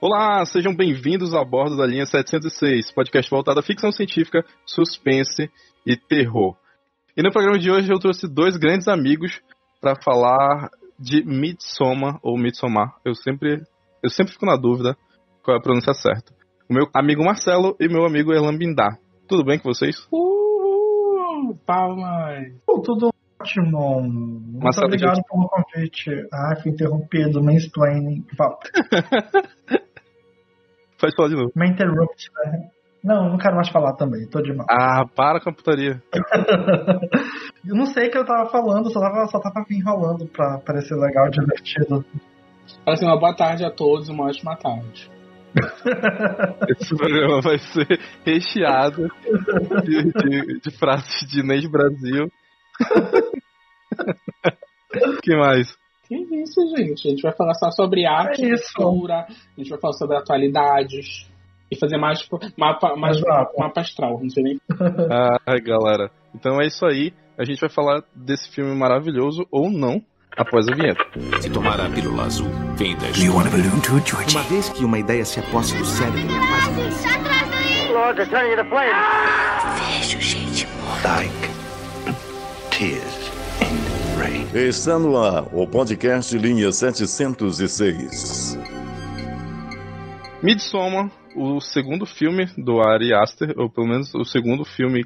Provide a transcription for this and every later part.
Olá, sejam bem-vindos a bordo da linha 706, podcast voltado à ficção científica, suspense e terror. E no programa de hoje eu trouxe dois grandes amigos para falar de Midsommar ou Midsommar. Eu sempre, eu sempre fico na dúvida qual é a pronúncia certa. O meu amigo Marcelo e meu amigo Erlan Bindar. Tudo bem com vocês? Uhul! Palmas! tudo ótimo. Muito Marcelo, obrigado gente. pelo convite. Ah, fui interrompido. Mansplaining. Volta. Pode falar de novo. Me interrupt, né? Não, não quero mais falar também. Tô de mal. Ah, para com a putaria. eu não sei o que eu tava falando, só tava, só tava me enrolando pra parecer legal, divertido. Assim, uma boa tarde a todos, uma ótima tarde. Esse programa vai ser recheado de, de- de frases de Inês Brasil. que mais? Que isso, gente? A gente vai falar só sobre arte, É cultura, a gente vai falar sobre atualidades e fazer mais tipo, mapa, mais Exato. mapa astral, não sei nem. Ah, galera. Então é isso aí. A gente vai falar desse filme maravilhoso ou não após a vinheta. Se tomar a pílula azul, vem da You? Uma vez que uma ideia se aposta do cérebro, Like tears in rain. Está no ar o podcast Linha 706. Midsommar, o segundo filme do Ari Aster, ou pelo menos o segundo filme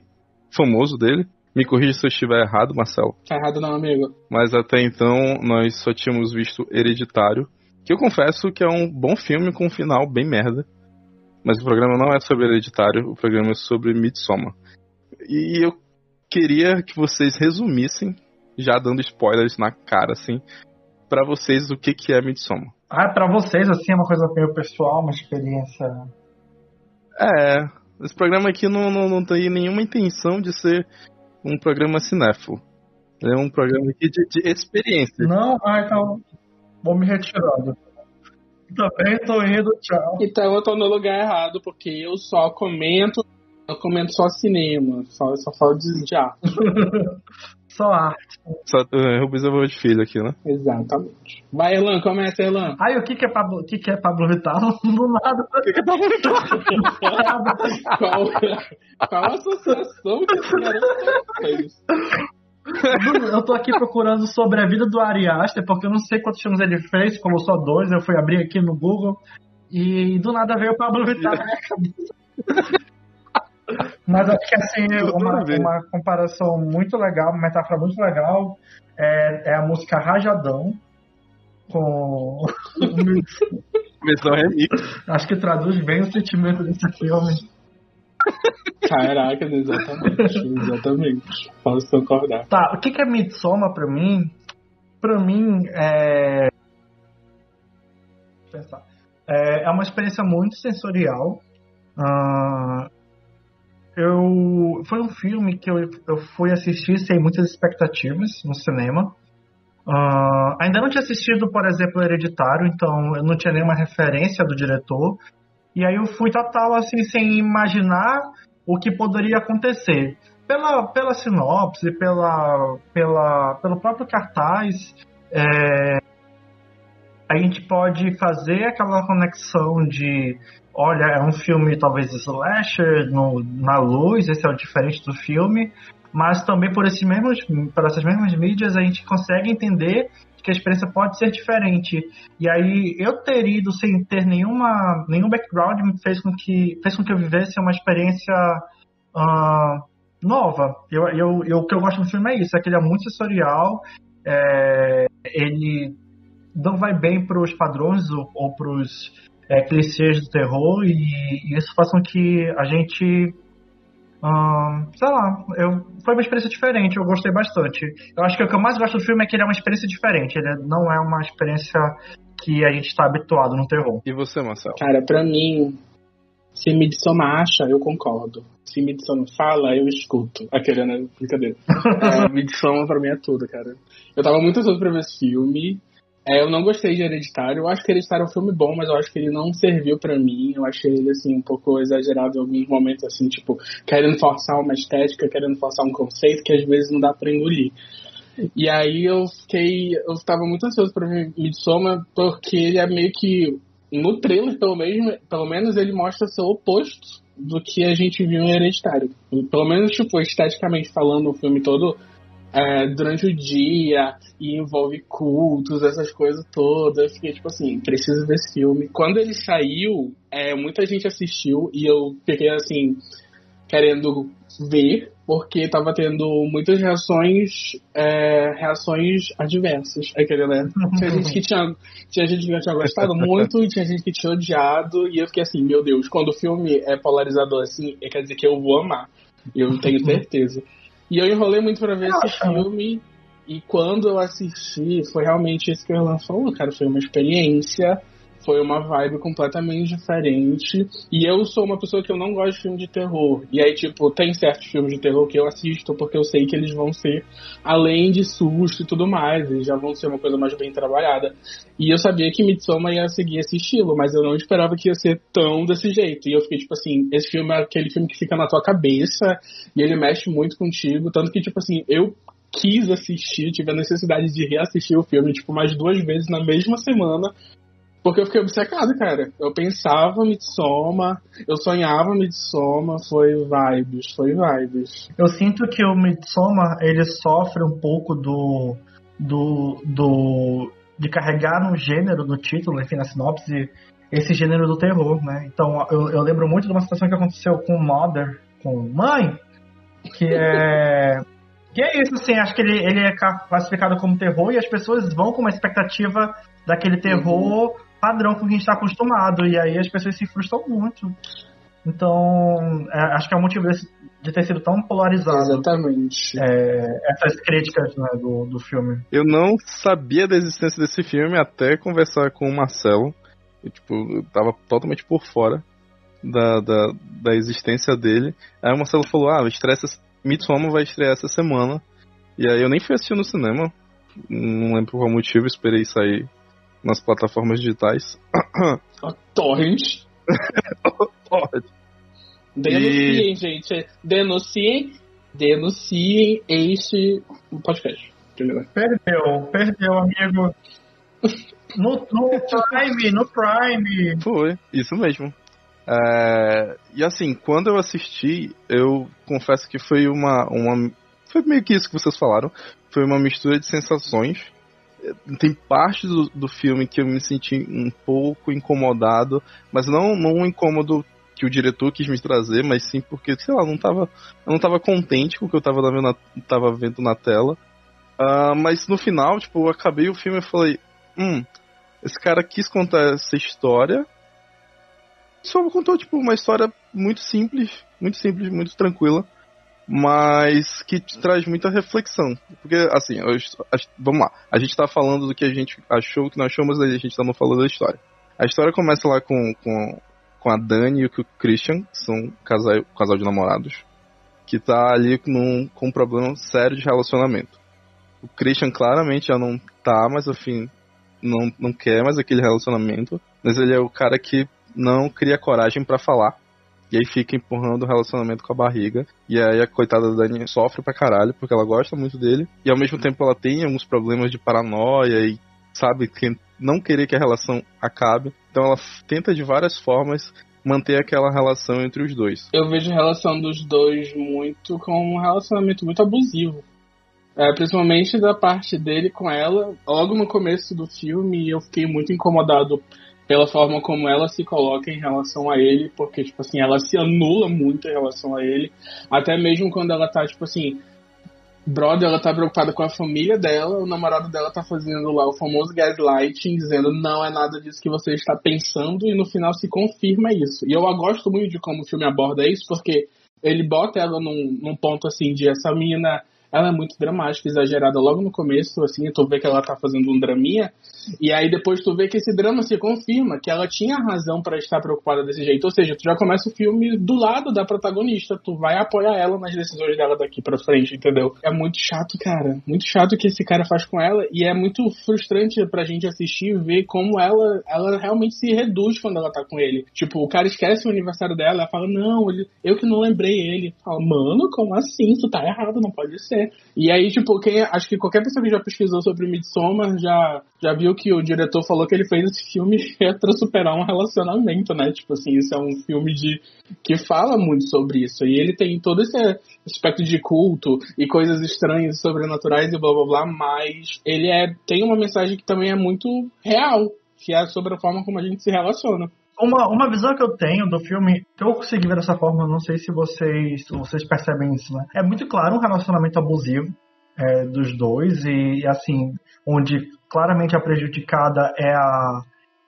famoso dele. Me corrija se eu estiver errado, Marcelo. Tá errado não, amigo. Mas até então nós só tínhamos visto Hereditário, que eu confesso que é um bom filme com um final bem merda. Mas o programa não é sobre Hereditário, o programa é sobre Midsommar. E eu queria que vocês resumissem, já dando spoilers na cara, assim, pra vocês o que, que é Midsommar. Ah, pra vocês, assim, é uma coisa meio pessoal, uma experiência. É, esse programa aqui não, não, não tem nenhuma intenção de ser um programa cinéfilo. É um programa aqui de, de experiência. Não? Ah, então. Vou me retirando. Também tô indo, tchau. Então eu tô no lugar errado, porque eu só comento. Eu comento só cinema, só, só falo de de arte. Só arte. Só é, Rubens de filho aqui, né? Exatamente. Vai, Elan, começa, Elan. Ai, o que que é Pablo, o que que é Pablo Vittar? Do nada. Qual, qual a associação que esse garoto fez? Eu tô aqui procurando sobre a vida do Ari Aster, porque eu não sei quantos filmes ele fez, como só dois, eu fui abrir aqui no Google e do nada veio o Pablo Vittar na minha cabeça. Mas acho que assim, uma, uma comparação muito legal, uma metáfora muito legal é, é a música Rajadão com. Versão remix. acho que traduz bem o sentimento desse filme. Caraca, exatamente, exatamente. Posso concordar. Tá, o que, é Midsommar pra mim? Pra mim é. Pensar. É, é uma experiência muito sensorial. Ah, eu foi um filme que eu, eu fui assistir sem muitas expectativas no cinema. Ah, ainda não tinha assistido, por exemplo, Hereditário, então eu não tinha nenhuma referência do diretor. E aí eu fui total assim, sem imaginar o que poderia acontecer. Pela, pela sinopse, pela, pela, pelo próprio cartaz, é, a gente pode fazer aquela conexão de olha, é um filme talvez slasher no, na luz, esse é o diferente do filme, mas também por, esses mesmos, por essas mesmas mídias a gente consegue entender que a experiência pode ser diferente. E aí eu ter ido sem ter nenhuma, nenhum background me fez com que fez com que eu vivesse uma experiência ah, nova. Eu, eu, eu, o que eu gosto do filme é isso, é que ele é muito sensorial, é, ele não vai bem para os padrões ou, ou para os é, clichês do terror e, e isso faz com que a gente Ahn, sei lá, eu, foi uma experiência diferente, eu gostei bastante. Eu acho que o que eu mais gosto do filme é que ele é uma experiência diferente, ele não é uma experiência que a gente está habituado no terror. E você, Marcelo? Cara, pra mim, se Midsommar acha, eu concordo. Se Midsommar fala, eu escuto. Aquele, né? Brincadeira. É, Midsommar pra mim é tudo, cara. Eu tava muito ansioso pra ver esse filme. É, eu não gostei de Hereditário. Eu acho que Hereditário é um filme bom, mas eu acho que ele não serviu pra mim. Eu achei ele, assim, um pouco exagerado em alguns momentos, assim, tipo, querendo forçar uma estética, querendo forçar um conceito que às vezes não dá pra engolir. E aí eu fiquei. Eu tava muito ansioso pra ver Midsommar, porque ele é meio que no trailer, pelo, mesmo, pelo menos, ele mostra ser o oposto do que a gente viu em Hereditário. Pelo menos, tipo, esteticamente falando, o filme todo é, durante o dia e envolve cultos, essas coisas todas. Eu fiquei tipo assim, preciso desse filme. Quando ele saiu, é, muita gente assistiu e eu fiquei assim, querendo ver, porque tava tendo muitas reações é, reações adversas. Aquele, né? Tinha gente que tinha, tinha gente que tinha gostado muito e tinha gente que tinha odiado. E eu fiquei assim, meu Deus, quando o filme é polarizador assim, quer dizer que eu vou amar. Eu tenho certeza. E eu enrolei muito pra ver esse filme. E quando eu assisti, foi realmente isso que o Erlan falou, cara. Foi uma experiência, foi uma vibe completamente diferente. E eu sou uma pessoa que eu não gosto de filme de terror. E aí, tipo, tem certos filmes de terror que eu assisto porque eu sei que eles vão ser além de susto e tudo mais. Eles já vão ser uma coisa mais bem trabalhada. E eu sabia que Midsommar ia seguir esse estilo, mas eu não esperava que ia ser tão desse jeito. E eu fiquei, tipo assim, esse filme é aquele filme que fica na tua cabeça e ele mexe muito contigo. Tanto que, tipo assim, eu quis assistir, tive a necessidade de reassistir o filme, tipo, mais duas vezes na mesma semana, porque eu fiquei obcecado, cara. Eu pensava Midsommar, eu sonhava Midsommar, foi vibes, foi vibes. Eu sinto que o Midsommar, ele sofre um pouco do... do, do de carregar no gênero, no título, enfim, na sinopse, esse gênero do terror, né? Então, eu, eu lembro muito de uma situação que aconteceu com Mother, com Mãe, que é... Que é isso, assim, acho que ele, ele é classificado como terror e as pessoas vão com uma expectativa daquele terror uhum. Padrão com que a gente está acostumado. E aí as pessoas se frustram muito. Então, é, acho que é o motivo desse, de ter sido tão polarizado. Exatamente. É, essas críticas né, do, do filme. Eu não sabia da existência desse filme até conversar com o Marcelo. Eu, tipo, eu tava totalmente por fora da, da, da existência dele. Aí o Marcelo falou: Ah, estreia Midsommar vai estrear essa semana. E aí eu nem fui assistir no cinema. Não lembro por qual motivo, esperei sair nas plataformas digitais. A Torrent. Torrent. Denunciem, e... gente. Denunciem. Denunciem este podcast. Perdeu, perdeu, amigo. No, no Prime, no Prime. Foi, isso mesmo. É, e assim, quando eu assisti, eu confesso que foi uma, uma. Foi meio que isso que vocês falaram. Foi uma mistura de sensações. Tem parte do, do filme que eu me senti um pouco incomodado, mas não, não um incômodo que o diretor quis me trazer, mas sim porque, sei lá, não tava, eu não tava contente com o que eu tava vendo na, tava vendo na tela. Uh, mas no final, tipo, eu acabei o filme e falei, hum, esse cara quis contar essa história, só contou, tipo, uma história muito simples, muito simples, muito tranquila, mas que traz muita reflexão. Porque, assim, eu, vamos lá, a gente tá falando do que a gente achou, que nós achou, mas a gente tá falando da história. A história começa lá com, com, com a Dani e o Christian, que são casal, casal de namorados, que tá ali num, com um problema sério de relacionamento. O Christian claramente já não tá, mas afim, não, não quer mais aquele relacionamento, mas ele é o cara que não cria coragem para falar. E aí fica empurrando o relacionamento com a barriga. E aí a coitada da Dani sofre pra caralho, porque ela gosta muito dele. E ao mesmo tempo ela tem alguns problemas de paranoia e, sabe, não querer que a relação acabe. Então ela tenta de várias formas manter aquela relação entre os dois. Eu vejo a relação dos dois muito como um relacionamento muito abusivo. É, principalmente da parte dele com ela. Logo no começo do filme eu fiquei muito incomodado pela forma como ela se coloca em relação a ele, porque, tipo assim, ela se anula muito em relação a ele, até mesmo quando ela tá, tipo assim, brother, ela tá preocupada com a família dela, o namorado dela tá fazendo lá o famoso gaslighting, dizendo não é nada disso que você está pensando, e no final se confirma isso. E eu gosto muito de como o filme aborda isso, porque ele bota ela num, num ponto assim de essa mina ela é muito dramática, exagerada logo no começo, assim, tu vê que ela tá fazendo um draminha, e aí depois tu vê que esse drama se confirma, que ela tinha razão para estar preocupada desse jeito, ou seja, tu já começa o filme do lado da protagonista, tu vai apoiar ela nas decisões dela daqui pra frente, entendeu? É muito chato, cara, muito chato o que esse cara faz com ela, e é muito frustrante pra gente assistir e ver como ela, ela realmente se reduz quando ela tá com ele. Tipo, o cara esquece o aniversário dela, ela fala, não, eu que não lembrei ele. Fala, mano, como assim? Tu tá errado, não pode ser ideia. E aí, tipo, quem, acho que qualquer pessoa que já pesquisou sobre Midsommar já, já viu que o diretor falou que ele fez esse filme é pra superar um relacionamento, né? Tipo assim, isso é um filme de que fala muito sobre isso. E ele tem todo esse aspecto de culto e coisas estranhas, sobrenaturais e blá blá blá, mas ele é, tem uma mensagem que também é muito real, que é sobre a forma como a gente se relaciona. Uma, uma visão que eu tenho do filme, que eu consegui ver dessa forma, não sei se vocês, se vocês percebem isso, né? É muito claro um relacionamento abusivo é, dos dois, e assim, onde claramente a prejudicada é a,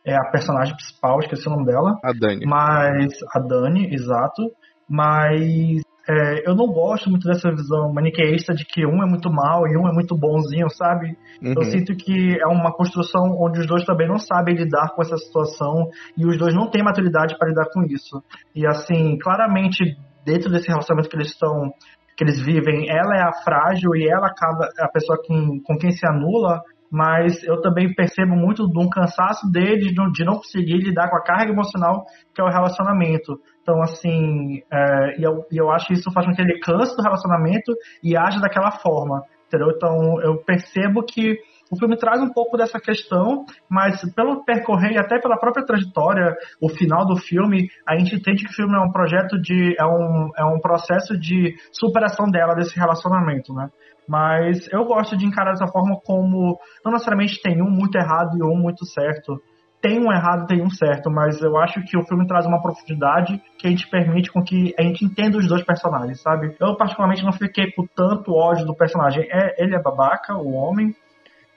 é a personagem principal, esqueci o nome dela. A Dani. Mas. A Dani, exato. Mas é, eu não gosto muito dessa visão maniqueísta de que um é muito mal e um é muito bonzinho, sabe? Uhum. Eu sinto que é uma construção onde os dois também não sabem lidar com essa situação e os dois não têm maturidade para lidar com isso. E assim, claramente, dentro desse relacionamento que eles estão que eles vivem, ela é a frágil e ela acaba a pessoa com, com quem se anula, mas eu também percebo muito de um cansaço deles de não conseguir lidar com a carga emocional que é o relacionamento. Então, assim, é, e, eu, e eu acho que isso faz com que ele canse do relacionamento e age daquela forma, entendeu? Então, eu percebo que o filme traz um pouco dessa questão, mas pelo percorrer e até pela própria trajetória, o final do filme, a gente entende que o filme é um projeto de. é um, é um processo de superação dela, desse relacionamento, né? Mas eu gosto de encarar dessa forma como não necessariamente tem um muito errado e um muito certo. Tem um errado, tem um certo, mas eu acho que o filme traz uma profundidade que a gente permite com que a gente entenda os dois personagens, sabe? Eu particularmente não fiquei com tanto ódio do personagem. É, ele é babaca, o homem,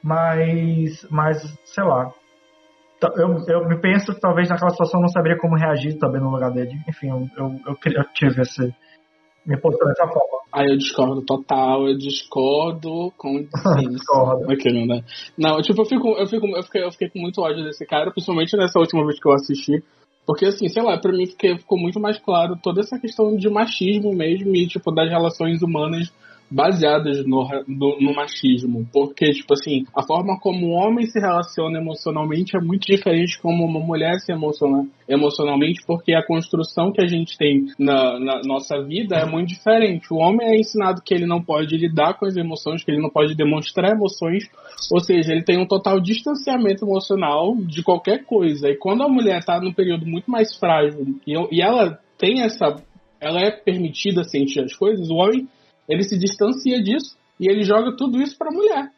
mas, mas sei lá. Eu, eu me penso que talvez naquela situação eu não saberia como reagir também no lugar dele. Enfim, eu, eu, eu, tive esse, me posicionar dessa forma. Ah, eu discordo total, eu discordo com discordo. Aquele, né? Não, tipo, eu fico, eu fico, eu fiquei, eu fiquei com muito ódio desse cara, principalmente nessa última vez que eu assisti. Porque, assim, sei lá, pra mim ficou muito mais claro toda essa questão de machismo mesmo e, tipo, das relações humanas baseadas no, no, no, machismo. Porque, tipo assim, a forma como o homem se relaciona emocionalmente é muito diferente como uma mulher se emociona emocionalmente, porque a construção que a gente tem na, na nossa vida é muito diferente. O homem é ensinado que ele não pode lidar com as emoções, que ele não pode demonstrar emoções, ou seja, ele tem um total distanciamento emocional de qualquer coisa. E quando a mulher está num período muito mais frágil e, e ela tem essa. Ela é permitida sentir as coisas, o homem ele se distancia disso e ele joga tudo isso pra mulher.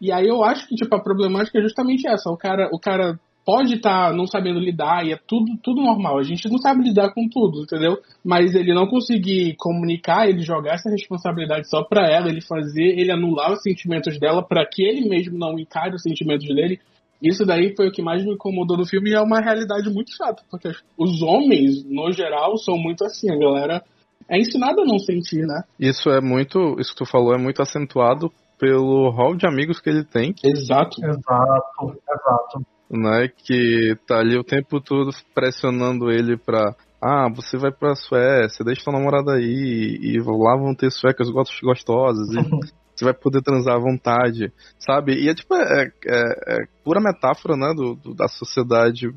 E aí eu acho que, tipo, a problemática é justamente essa. O cara, o cara pode estar tá não sabendo lidar e é tudo, tudo normal. A gente não sabe lidar com tudo, entendeu? Mas ele não conseguir comunicar, ele jogar essa responsabilidade só pra ela, ele fazer, ele anular os sentimentos dela para que ele mesmo não encare os sentimentos dele. Isso daí foi o que mais me incomodou no filme e é uma realidade muito chata, porque os homens, no geral, são muito assim. A galera é ensinado a não sentir, né? Isso é muito. Isso que tu falou é muito acentuado pelo hall de amigos que ele tem. Exato. Exato, exato. Né, que tá ali o tempo todo pressionando ele pra. Ah, você vai pra Suécia, deixa tua namorada aí, e lá vão ter suecas gostosas, e você vai poder transar à vontade, sabe? E é tipo, é, é, é pura metáfora, né, do, do, da sociedade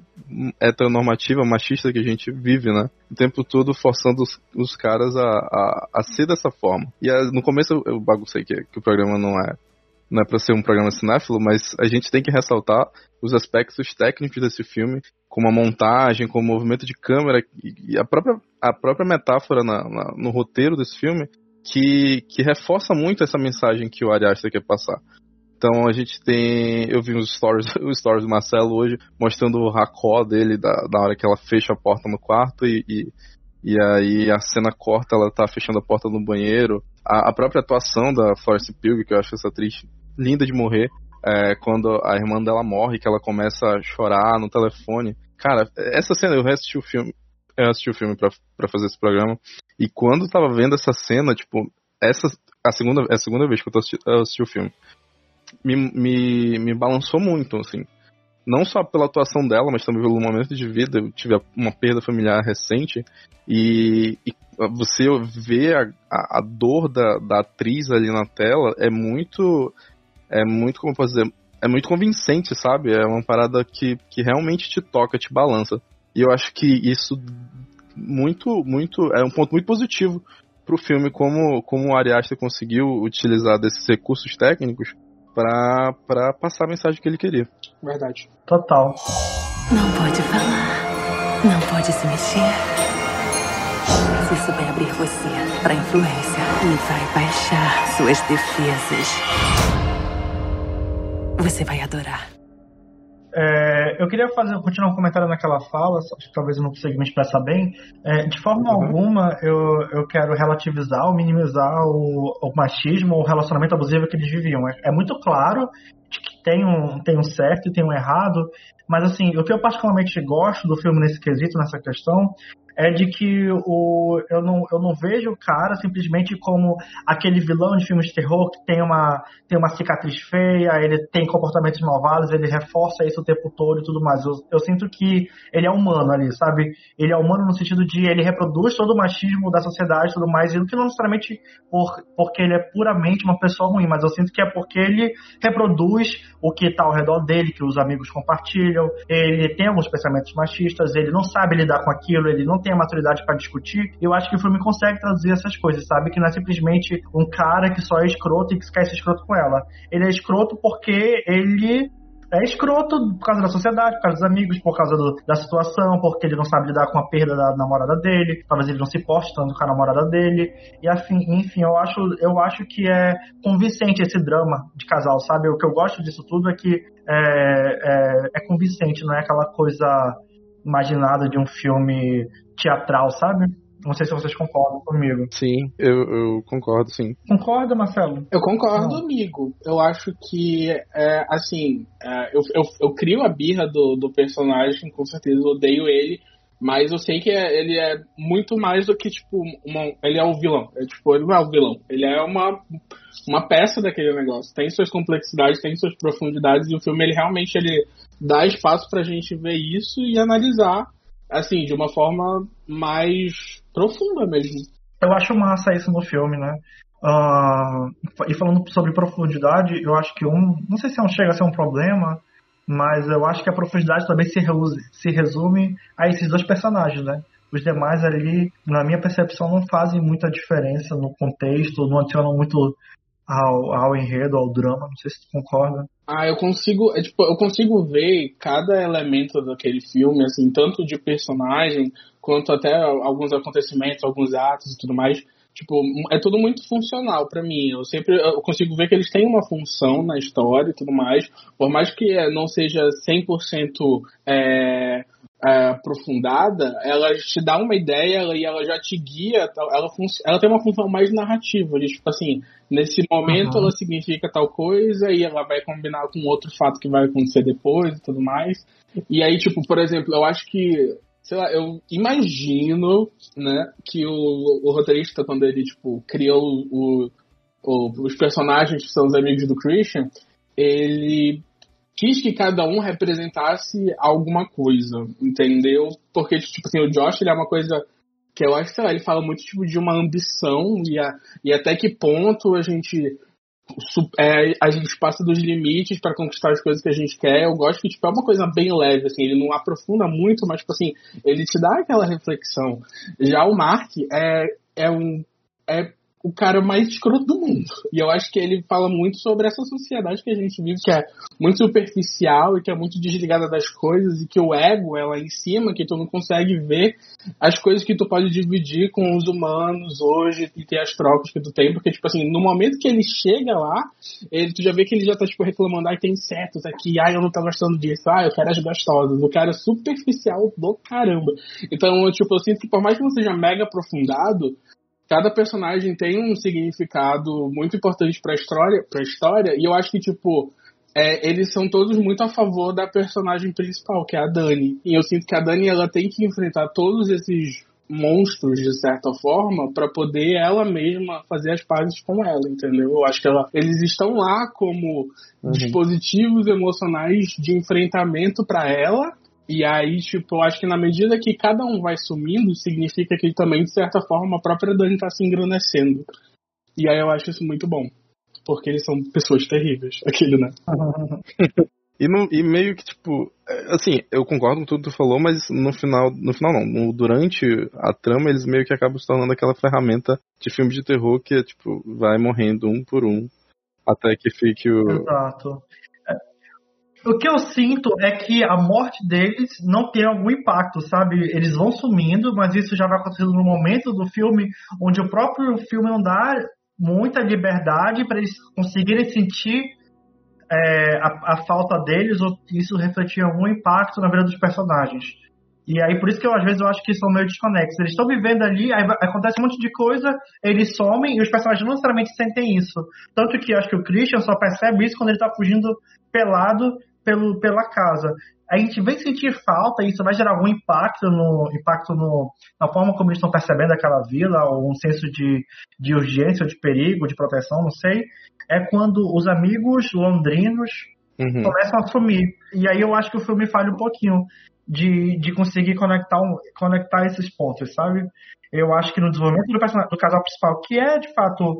heteronormativa, machista que a gente vive, né? O tempo todo forçando os, os caras a, a, a, ser dessa forma. E a, no começo eu, baguncei que, que o programa não é não é para ser um programa cinéfilo, mas a gente tem que ressaltar os aspectos técnicos desse filme, como a montagem, como o movimento de câmera e a própria, a própria metáfora na, na, no roteiro desse filme que, que reforça muito essa mensagem que o Ari Aster quer passar. Então a gente tem. Eu vi os stories, os stories do Marcelo hoje mostrando o racó dele da, da hora que ela fecha a porta no quarto e, e, e aí a cena corta, ela tá fechando a porta no banheiro. A, a própria atuação da Florence Pugh, que eu acho essa atriz linda de morrer, é, quando a irmã dela morre, que ela começa a chorar no telefone. Cara, essa cena eu reassisti o filme. Eu assisti o filme pra fazer esse programa. E quando eu tava vendo essa cena, tipo, essa a segunda, é a segunda vez que eu, tô assisti, assisti o filme. Me, me, me balançou muito, assim. Não só pela atuação dela, mas também pelo momento de vida. Eu tive uma perda familiar recente. E, e você vê a, a, a, dor da, da atriz ali na tela é muito. É muito, como eu posso dizer, é muito convincente, sabe? É uma parada que, que realmente te toca, te balança. E eu acho que isso muito, muito. É um ponto muito positivo pro filme como, como o Ari Aster conseguiu utilizar desses recursos técnicos pra, pra passar a mensagem que ele queria. Verdade. Total. Não pode falar. Não pode se mexer. Se souber abrir você para influência e vai baixar suas defesas, você vai adorar. É, eu queria fazer, continuar um comentário naquela fala, que talvez eu não consiga me expressar bem. É, de forma Uhum. alguma eu, eu quero relativizar ou minimizar o, o machismo ou o relacionamento abusivo que eles viviam. É, é muito claro de que tem um, tem um certo e tem um errado, mas assim, o que eu particularmente gosto do filme nesse quesito, nessa questão, é de que o, eu, não, eu não vejo o cara simplesmente como aquele vilão de filmes de terror que tem uma, tem uma cicatriz feia, ele tem comportamentos malvados, ele reforça isso o tempo todo e tudo mais. Eu, eu sinto que ele é humano ali, sabe? Ele é humano no sentido de ele reproduz todo o machismo da sociedade e tudo mais, e não necessariamente por, porque ele é puramente uma pessoa ruim, mas eu sinto que é porque ele reproduz o que está ao redor dele, que os amigos compartilham, ele tem alguns pensamentos machistas, ele não sabe lidar com aquilo, ele não tem a maturidade para discutir. Eu acho que o filme consegue traduzir essas coisas, sabe? Que não é simplesmente um cara que só é escroto e que quer ser escroto com ela. Ele é escroto porque ele é escroto por causa da sociedade, por causa dos amigos, por causa do- da situação, porque ele não sabe lidar com a perda da namorada dele, talvez ele não se poste tanto com a namorada dele, e assim, enfim, eu acho, eu acho que é convincente esse drama de casal, sabe? O que eu gosto disso tudo é que é, é, é convincente, não é aquela coisa imaginada de um filme teatral, sabe? Não sei se vocês concordam comigo. Sim, eu, eu concordo, sim. Concorda, Marcelo? Eu concordo, Não. amigo. Eu acho que, é, assim, é, eu, eu, eu crio a birra do, do personagem, com certeza eu odeio ele, mas eu sei que é- ele é muito mais do que, tipo, uma, ele é o vilão. É, tipo, ele não é o vilão. Ele é uma, uma peça daquele negócio. Tem suas complexidades, tem suas profundidades, e o filme, ele realmente ele dá espaço pra gente ver isso e analisar, assim, de uma forma mais profunda mesmo. Eu acho massa isso no filme, né? Ah, e falando sobre profundidade, eu acho que um. Não sei se não chega a ser um problema, mas eu acho que a profundidade também se, reuse- se resume a esses dois personagens, né? Os demais ali, na minha percepção, não fazem muita diferença no contexto, não adicionam muito ao, ao enredo, ao drama. Não sei se tu concorda. Ah, eu consigo, é, tipo, eu consigo ver cada elemento daquele filme, assim, tanto de personagem quanto até alguns acontecimentos, alguns atos e tudo mais. Tipo, é tudo muito funcional pra mim. Eu sempre eu consigo ver que eles têm uma função na história e tudo mais. Por mais que é, não seja 100% é, é, aprofundada, ela te dá uma ideia ela- e ela já te guia. Ela, ela tem uma função mais narrativa. De, tipo assim, nesse momento Uhum. ela significa tal coisa e ela vai combinar com outro fato que vai acontecer depois e tudo mais. E aí, tipo, por exemplo, eu acho que, sei lá, eu imagino, né, que o, o roteirista, quando ele, tipo, criou o, o- os personagens que são os amigos do Christian, ele quis que cada um representasse alguma coisa, entendeu? Porque, tipo assim, o Josh, ele é uma coisa que eu acho, sei lá, ele fala muito, tipo, de uma ambição e, a, e até que ponto a gente é, a gente passa dos limites para conquistar as coisas que a gente quer. Eu gosto que tipo, é uma coisa bem leve, assim, ele não aprofunda muito, mas tipo assim, ele te dá aquela reflexão. Já o Mark é, é um é o cara mais escroto do mundo. E eu acho que ele fala muito sobre essa sociedade que a gente vive, que é muito superficial e que é muito desligada das coisas, e que o ego é lá em cima, que tu não consegue ver as coisas que tu pode dividir com os humanos hoje e ter as trocas que tu tem, porque, tipo assim, no momento que ele chega lá, ele, tu já vê que ele já tá, tipo, reclamando, ai, tem insetos aqui, ai, eu não tô gostando disso, ai, eu quero as gostosas. O cara é superficial do caramba. Então, tipo, eu sinto que por mais que não seja mega aprofundado, cada personagem tem um significado muito importante pra história, pra história e eu acho que, tipo, é, eles são todos muito a favor da personagem principal, que é a Dani. E eu sinto que a Dani ela tem que enfrentar todos esses monstros de certa forma para poder ela mesma fazer as pazes com ela, entendeu? Eu acho que ela, eles estão lá como dispositivos emocionais de enfrentamento para ela. E aí, tipo, eu acho que na medida que cada um vai sumindo, significa que também, de certa forma, a própria Dani tá se engrandecendo. E aí eu acho isso muito bom. Porque eles são pessoas terríveis, aquele, né? E, não- e meio que, tipo, Assim, eu concordo com tudo que tu falou, mas no final, no final não, no, durante a trama eles meio que acabam se tornando aquela ferramenta de filme de terror que tipo vai morrendo um por um até que fique o Exato. O que eu sinto é que a morte deles não tem algum impacto, sabe? Eles vão sumindo, mas isso já vai acontecendo no momento do filme onde o próprio filme não dá muita liberdade para eles conseguirem sentir é, a, a, falta deles ou isso refletir algum impacto na vida dos personagens. E aí por isso que eu, às vezes eu acho que são meio desconexos. Eles estão vivendo ali, aí acontece um monte de coisa, eles somem e os personagens não necessariamente sentem isso. Tanto que acho que o Christian só percebe isso quando ele tá fugindo pelado pelo, pela casa. A gente vem sentir falta e isso vai gerar algum impacto no impacto no, na forma como eles estão percebendo aquela vila, ou um senso de, de urgência, ou de perigo, de proteção, não sei. É quando os amigos londrinos Uhum. começam a sumir. E aí eu acho que o filme falha um pouquinho de, de conseguir conectar, um- conectar esses pontos, sabe? Eu acho que no desenvolvimento do, do casal principal, que é de fato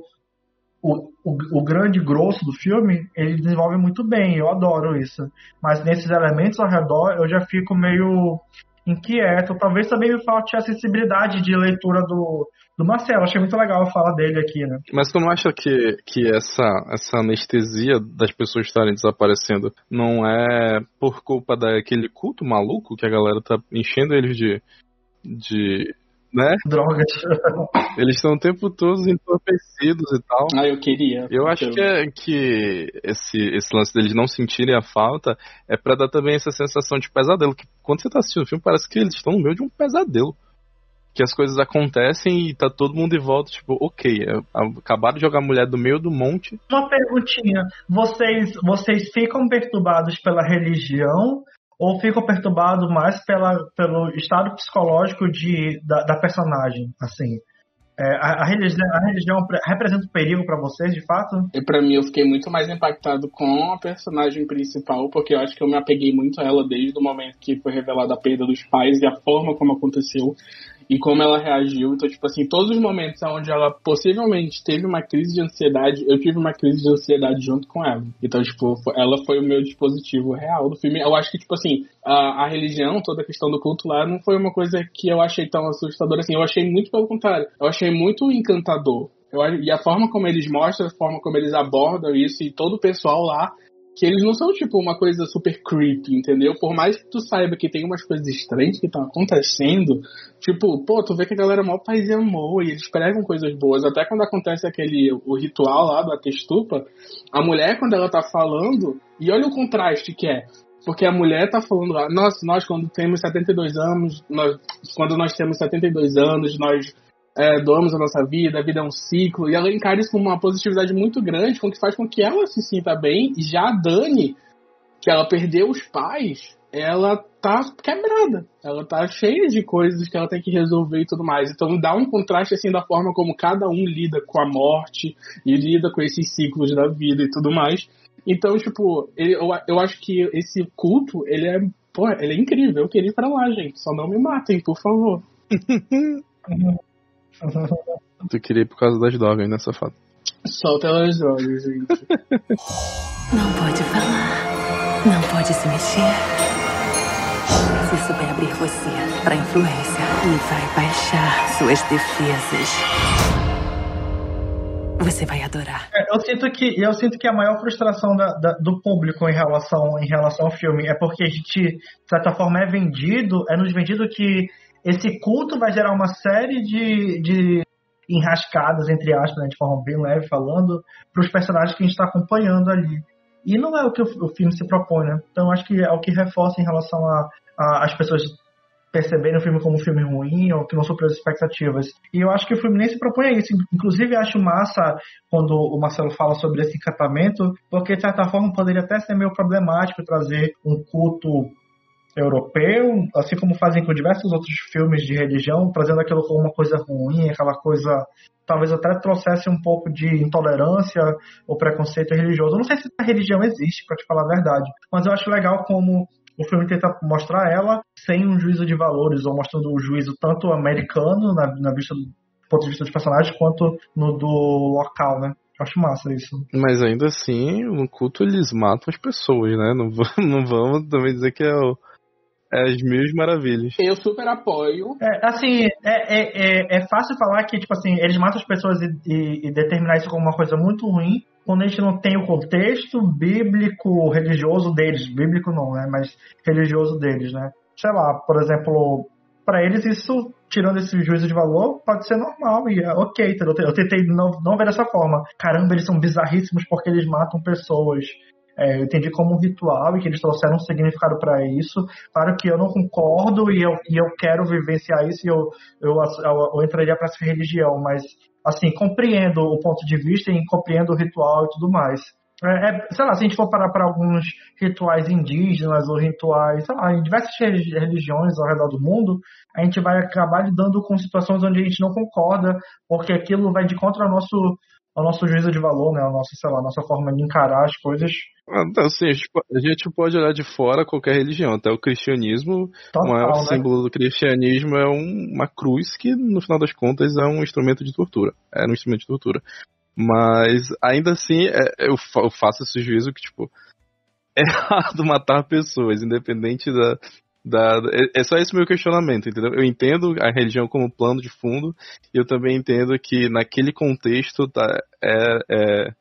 o, o, o grande grosso do filme, ele desenvolve muito bem, eu adoro isso. Mas nesses elementos ao redor, eu já fico meio inquieto. Talvez também me falte a sensibilidade de leitura do, do Marcelo. Achei muito legal a fala dele aqui, né? Mas tu não acha que, que essa, essa anestesia das pessoas estarem desaparecendo não é por culpa daquele culto maluco que a galera tá enchendo eles de. de. Né? Drogas. Eles estão o tempo todo entorpecidos e tal. Ah, eu queria. Eu acho que, é, que esse, esse lance deles não sentirem a falta é pra dar também essa sensação de pesadelo. Que quando você tá assistindo o filme, parece que eles estão no meio de um pesadelo. Que as coisas acontecem e tá todo mundo em volta, tipo, ok, é, acabaram de jogar a mulher do meio do monte. Uma perguntinha. Vocês, vocês ficam perturbados pela religião ou ficam perturbados mais pela, pelo estado psicológico de, da, da personagem? Assim, É, a, a religião, a religião pre- representa um perigo pra vocês, de fato? E pra mim, eu fiquei muito mais impactado com a personagem principal, porque eu acho que eu me apeguei muito a ela desde o momento que foi revelada a perda dos pais e a forma como aconteceu e como ela reagiu. Então, tipo assim, todos os momentos onde ela possivelmente teve uma crise de ansiedade, eu tive uma crise de ansiedade junto com ela. Então, tipo, ela foi o meu dispositivo real do filme. Eu acho que, tipo assim, a, a religião, toda a questão do culto lá, não foi uma coisa que eu achei tão assustadora assim. Eu achei muito pelo contrário. Eu achei muito encantador. Eu, e a forma como eles mostram, a forma como eles abordam isso e todo o pessoal lá, que eles não são tipo uma coisa super creepy, entendeu? Por mais que tu saiba que tem umas coisas estranhas que estão acontecendo, tipo, pô, tu vê que a galera é mó paz e amor e eles pregam coisas boas. Até quando acontece aquele o ritual lá do Atestupa, a mulher, quando ela tá falando, e olha o contraste que é. Porque a mulher tá falando lá, nossa, nós quando temos 72 anos, nós, quando nós temos 72 anos, nós é, doamos a nossa vida, a vida é um ciclo, e ela encara isso com uma positividade muito grande, com que faz com que ela se sinta bem, e já a Dani, que ela perdeu os pais, ela tá quebrada, ela tá cheia de coisas que ela tem que resolver e tudo mais. Então dá um contraste assim da forma como cada um lida com a morte e lida com esses ciclos da vida e tudo mais. Então, tipo, eu, eu acho que esse culto, ele é, pô, ele é incrível. Eu queria ir pra lá, gente. Só não me matem, por favor. Tu queria ir por causa das drogas, né, safado? Solta elas drogas, gente. Não pode falar. Não pode se mexer. Se souber abrir você para influência e vai baixar suas defesas. Você vai adorar. É, Eu sinto que eu sinto que a maior frustração da- da- do público em relação, em relação ao filme é porque a gente, de certa forma, é vendido, é nos vendido que esse culto vai gerar uma série de, de enrascadas, entre aspas, né, de forma bem leve falando, para os personagens que a gente está acompanhando ali. E não é o que o, filme se propõe, né? Então acho que é o que reforça em relação a, a as pessoas perceberem o filme como um filme ruim ou que não superou as expectativas. E eu acho que o filme nem se propõe a isso. Inclusive, acho massa quando o Marcelo fala sobre esse encantamento, porque de certa forma poderia até ser meio problemático trazer um culto europeu, assim como fazem com diversos outros filmes de religião, trazendo aquilo como uma coisa ruim, aquela coisa talvez até trouxesse um pouco de intolerância ou preconceito religioso. Eu não sei se a religião existe, para te falar a verdade, mas eu acho legal como o filme tenta mostrar ela sem um juízo de valores, ou mostrando o juízo tanto americano, na, na vista do ponto de vista dos personagens, quanto no do local, né? Acho massa isso. Mas ainda assim, no culto eles matam as pessoas, né? Não, não vamos também dizer que é, o, as mil maravilhas. Eu super apoio. É, assim, é, é, é, é fácil falar que, tipo assim, eles matam as pessoas e, e- e determinar isso como uma coisa muito ruim, quando a gente não tem o contexto bíblico, religioso deles. Bíblico não, né? Mas religioso deles, né? Sei lá, por exemplo, pra eles isso, tirando esse juízo de valor, pode ser normal e é ok, entendeu? Eu tentei não, não ver dessa forma. Caramba, eles são bizarríssimos porque eles matam pessoas. É, eu entendi como um ritual e que eles trouxeram um significado para isso. Claro que eu não concordo e eu, e eu quero vivenciar isso e eu, eu, eu, eu entraria para essa religião, mas assim, compreendo o ponto de vista e compreendo o ritual e tudo mais. É, é, sei lá, se a gente for parar para alguns rituais indígenas ou rituais, sei lá, em diversas religi- religiões ao redor do mundo, a gente vai acabar lidando com situações onde a gente não concorda, porque aquilo vai de contra ao nosso, ao nosso juízo de valor, né? A nossa, sei lá, a nossa forma de encarar as coisas. Ah, Então, assim, a gente, pode olhar de fora qualquer religião, até o cristianismo. Total, o né? símbolo do cristianismo é um- uma cruz que, no final das contas, é um instrumento de tortura. É um instrumento de tortura. Mas, ainda assim, é- eu faço esse juízo que, tipo, é errado matar pessoas, independente da. Da é, é só esse meu questionamento, entendeu? Eu entendo a religião como plano de fundo, e eu também entendo que, naquele contexto, tá, é. é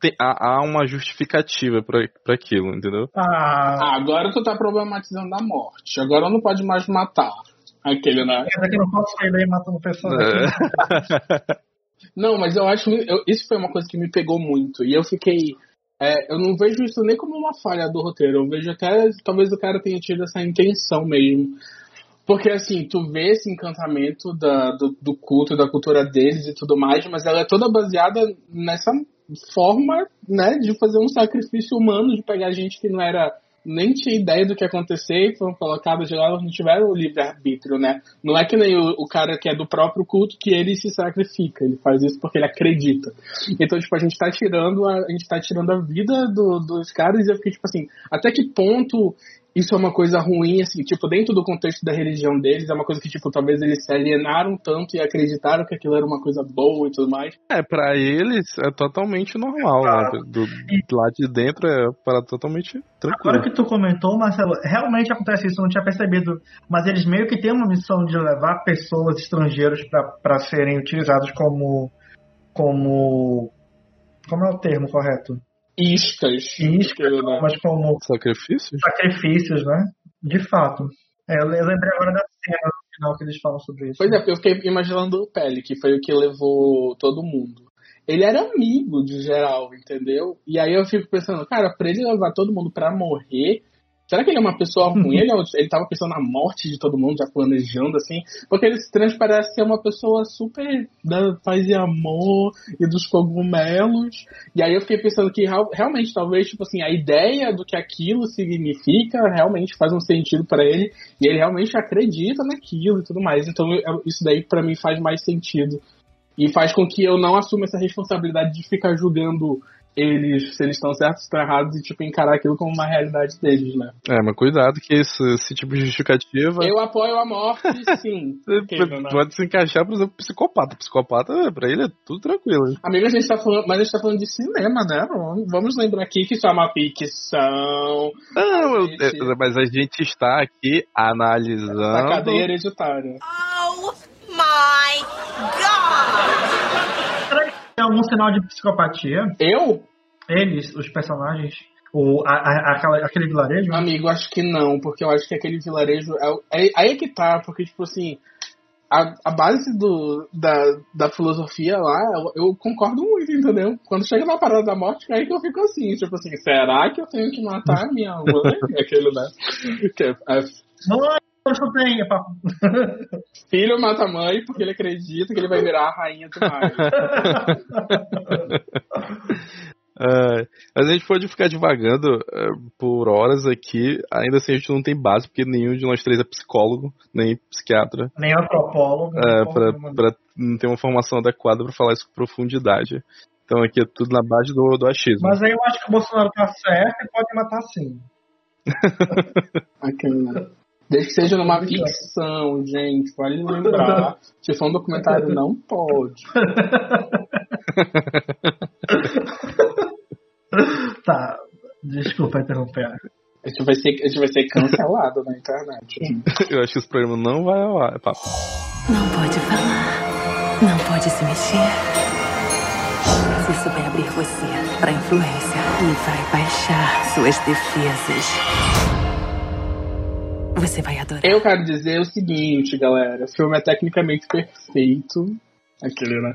tem- há, há uma justificativa pra pra aquilo, entendeu? Ah, Ah, agora tu tá problematizando a morte. Agora não pode mais matar. Aquele, né? quer dizer que eu não posso sair daí matando pessoas aqui. Não, mas eu acho. eu- isso foi uma coisa que me pegou muito. E eu fiquei. É, eu não vejo isso nem como uma falha do roteiro. Eu vejo até. Talvez o cara tenha tido essa intenção mesmo. Porque, assim, tu vê esse encantamento da, do, do culto, da cultura deles e tudo mais, mas ela é toda baseada nessa forma, né, de fazer um sacrifício humano, de pegar gente que não era. Nem tinha ideia do que ia acontecer e foram colocados de elas não tiveram o livre-arbítrio, né? Não é que nem o, o cara que é do próprio culto que ele se sacrifica, ele faz isso porque ele acredita. Então, tipo, a gente tá tirando a, a gente tá tirando a vida do- dos caras e eu fiquei, tipo assim, até que ponto isso é uma coisa ruim, assim, tipo, dentro do contexto da religião deles, é uma coisa que, tipo, talvez eles se alienaram tanto e acreditaram que aquilo era uma coisa boa e tudo mais. É, pra eles é totalmente normal, né? Do, do lado de dentro é para totalmente tranquilo. Agora que tu comentou, Marcelo, realmente acontece isso, eu não tinha percebido. Mas eles meio que têm uma missão de levar pessoas estrangeiras para serem utilizados como. como. Como é o termo correto? Iscas. Iscas, né? mas como Sacrifícios? sacrifícios, né? De fato. É, eu lembrei agora da cena no final que eles falam sobre isso. Pois é, eu fiquei imaginando o Pele, que foi o que levou todo mundo. Ele era amigo de geral, entendeu? E aí eu fico pensando, cara, pra ele levar todo mundo pra morrer, será que ele é uma pessoa ruim? ele, é ele tava pensando na morte de todo mundo, já planejando assim, porque ele se transparece ser uma pessoa super da paz e amor e dos cogumelos. E aí eu fiquei pensando que real- realmente, talvez, tipo assim, a ideia do que aquilo significa realmente faz um sentido pra ele e ele realmente acredita naquilo e tudo mais. Então isso daí pra mim faz mais sentido. E faz com que eu não assuma essa responsabilidade de ficar julgando eles, se eles estão certos, se estão errados, e tipo, encarar aquilo como uma realidade deles, né? É, mas cuidado que esse, esse tipo de justificativa Eu apoio a morte, sim. pode se encaixar, por exemplo, psicopata. Psicopata, pra ele é tudo tranquilo. Amigo, a gente tá falando, mas a gente tá falando de cinema, né? Vamos- Vamos lembrar aqui que isso é uma ficção Não, eu- gente- é, mas a gente está aqui da analisando. cadeia hereditária. Oh my god! Tem algum sinal de psicopatia? Eu? Eles, os personagens, o, a, a- aquela- aquele vilarejo? Amigo, acho que não, porque eu acho que aquele vilarejo. É, é- aí é que tá, porque, tipo assim, a, a base do, da, da filosofia lá, eu, eu concordo muito, entendeu? Quando chega na parada da morte, é aí que eu fico assim, tipo assim, será que eu tenho que matar a minha mãe? Aquele, né? Que é, é, Mãe, eu chutei, é papo. filho mata a mãe porque ele acredita que ele vai virar a rainha do mar. É, mas a gente pode ficar divagando é, por horas aqui, ainda assim a gente não tem base, porque nenhum de nós três é psicólogo, nem psiquiatra, Nem antropólogo. nem pra, pra não ter uma formação adequada pra falar isso com profundidade. Então aqui é tudo na base do, do achismo. Mas aí eu acho que o Bolsonaro tá certo e pode matar sim. Aquele, né? Desde que seja numa ficção, gente, vale lembrar. Se for um documentário, não pode. tá, desculpa interromper. A gente vai ser, a gente vai ser cancelado na internet. Eu acho que esse programa não vai ao ar, papo. Não pode falar. Não pode se mexer. Se souber abrir você para influência e vai baixar suas defesas. Você vai adorar. Eu quero dizer o seguinte, galera. O filme é tecnicamente perfeito. Aquele, né?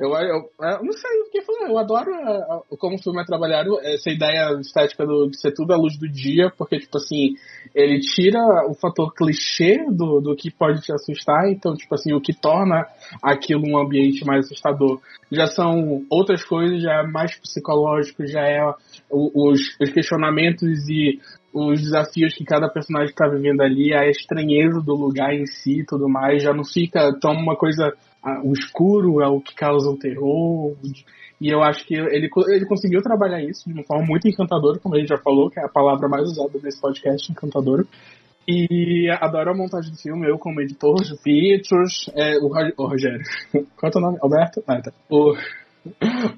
Eu, eu, eu não sei o que falar. Eu adoro a, a, como o filme é trabalhado, essa ideia estética do, de ser tudo à luz do dia, porque, tipo assim, ele tira o fator clichê do, do que pode te assustar, então, tipo assim, o que torna aquilo um ambiente mais assustador já são outras coisas, já é mais psicológico, já é os, os questionamentos e os desafios que cada personagem está vivendo ali, a estranheza do lugar em si e tudo mais, já não fica tão uma coisa o escuro é o que causa o terror. E eu acho que ele, ele conseguiu trabalhar isso de uma forma muito encantadora, como a gente já falou, que é a palavra mais usada nesse podcast, encantadora. E adoro a montagem do filme, eu como editor, Features, é, o, Rogério. Qual é o nome? Alberto? Ah, tá. O,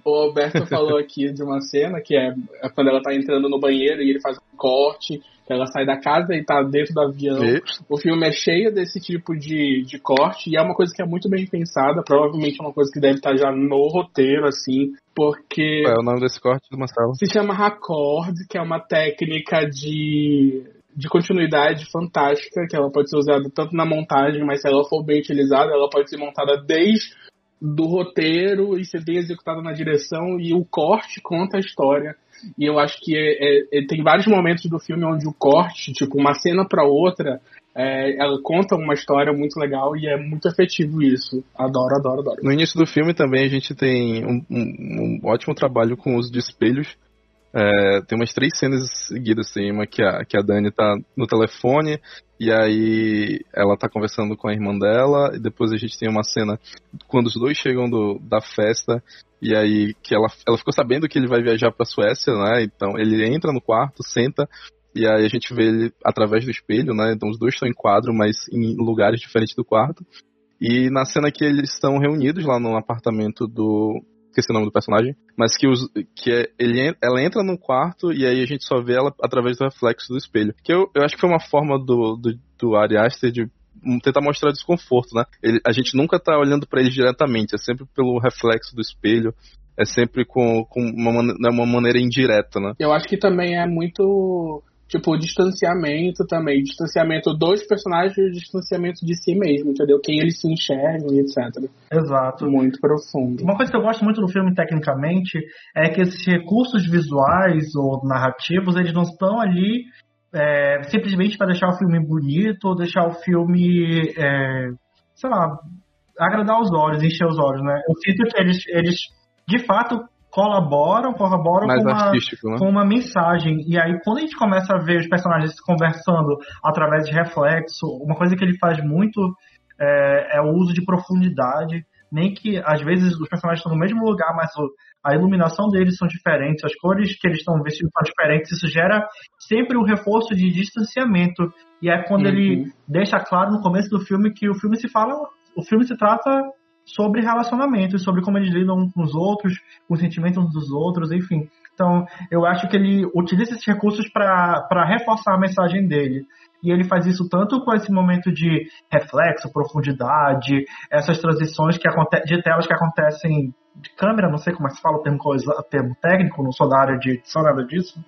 o Alberto falou aqui de uma cena que é quando ela tá entrando no banheiro e ele faz um corte ela sai da casa e tá dentro do avião. E? O filme é cheio desse tipo de, de corte e é uma coisa que é muito bem pensada. Provavelmente é uma coisa que deve estar já no roteiro, assim, porque. Qual é o nome desse corte do Marcelo? Se chama raccord, que é uma técnica de de continuidade fantástica, que ela pode ser usada tanto na montagem, mas se ela for bem utilizada, ela pode ser montada desde do roteiro e ser bem executada na direção e o corte conta a história e eu acho que é, é, é, tem vários momentos do filme onde o corte, tipo, uma cena para outra, é, ela conta uma história muito legal e é muito efetivo isso. Adoro, adoro, adoro. No início do filme também a gente tem um, um, um ótimo trabalho com o uso de espelhos. É, tem umas três cenas seguidas, assim, uma que a, que a Dani tá no telefone, e aí ela tá conversando com a irmã dela, e depois a gente tem uma cena quando os dois chegam do, da festa, e aí que ela, ela ficou sabendo que ele vai viajar pra Suécia, né? Então ele entra no quarto, senta, e aí a gente vê ele através do espelho, né? Então os dois estão em quadro, mas em lugares diferentes do quarto. E na cena que eles estão reunidos lá no apartamento do. Esqueci o nome do personagem. Mas que, os, que é, ele, ela entra no quarto e aí a gente só vê ela através do reflexo do espelho. Que eu, eu acho que foi uma forma do, do, do Ari Aster de tentar mostrar desconforto, né? Ele, a gente nunca tá olhando para ele diretamente, é sempre pelo reflexo do espelho, é sempre com, com uma, né, uma maneira indireta, né? Eu acho que também é muito tipo, distanciamento também, distanciamento dos personagens e distanciamento de si mesmo, entendeu? Quem eles se enxergam e etc. Exato. Muito profundo. Uma coisa que eu gosto muito do filme tecnicamente é que esses recursos visuais ou narrativos, eles não estão ali é, simplesmente para deixar o filme bonito ou deixar o filme, é, sei lá, agradar os olhos, encher os olhos, né? Eu sinto que eles, eles de fato colaboram, colaboram com uma, né? com uma mensagem. E aí, quando a gente começa a ver os personagens conversando através de reflexo, uma coisa que ele faz muito é, é o uso de profundidade. Nem que às vezes os personagens estão no mesmo lugar, mas o, a iluminação deles são diferentes, as cores que eles estão vestindo são diferentes, isso gera sempre um reforço de distanciamento. E é quando uhum. ele deixa claro no começo do filme que o filme se fala, o filme se trata sobre relacionamentos, sobre como eles lidam uns com os outros, com os sentimentos uns dos outros, enfim. Então, eu acho que ele utiliza esses recursos para reforçar a mensagem dele. E ele faz isso tanto com esse momento de reflexo, profundidade, essas transições que de telas que acontecem de câmera, não sei como é que se fala o termo, termo técnico, não sou da área de edição, nada disso.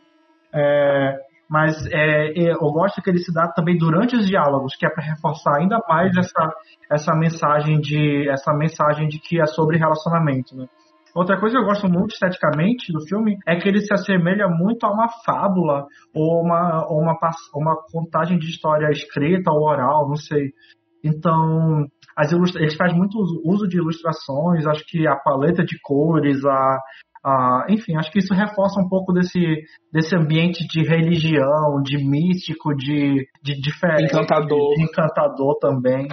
É, mas é, eu gosto que ele se dá também durante os diálogos, que é para reforçar ainda mais essa, essa mensagem de essa mensagem de que é sobre relacionamento. Né? Outra coisa que eu gosto muito esteticamente do filme é que ele se assemelha muito a uma fábula ou uma, ou uma, uma contagem de história escrita ou oral, não sei. Então, as fazem muito uso de ilustrações, acho que a paleta de cores, a, a, enfim, acho que isso reforça um pouco desse, desse ambiente de religião, de místico, de, de diferente. Encantador. De encantador também.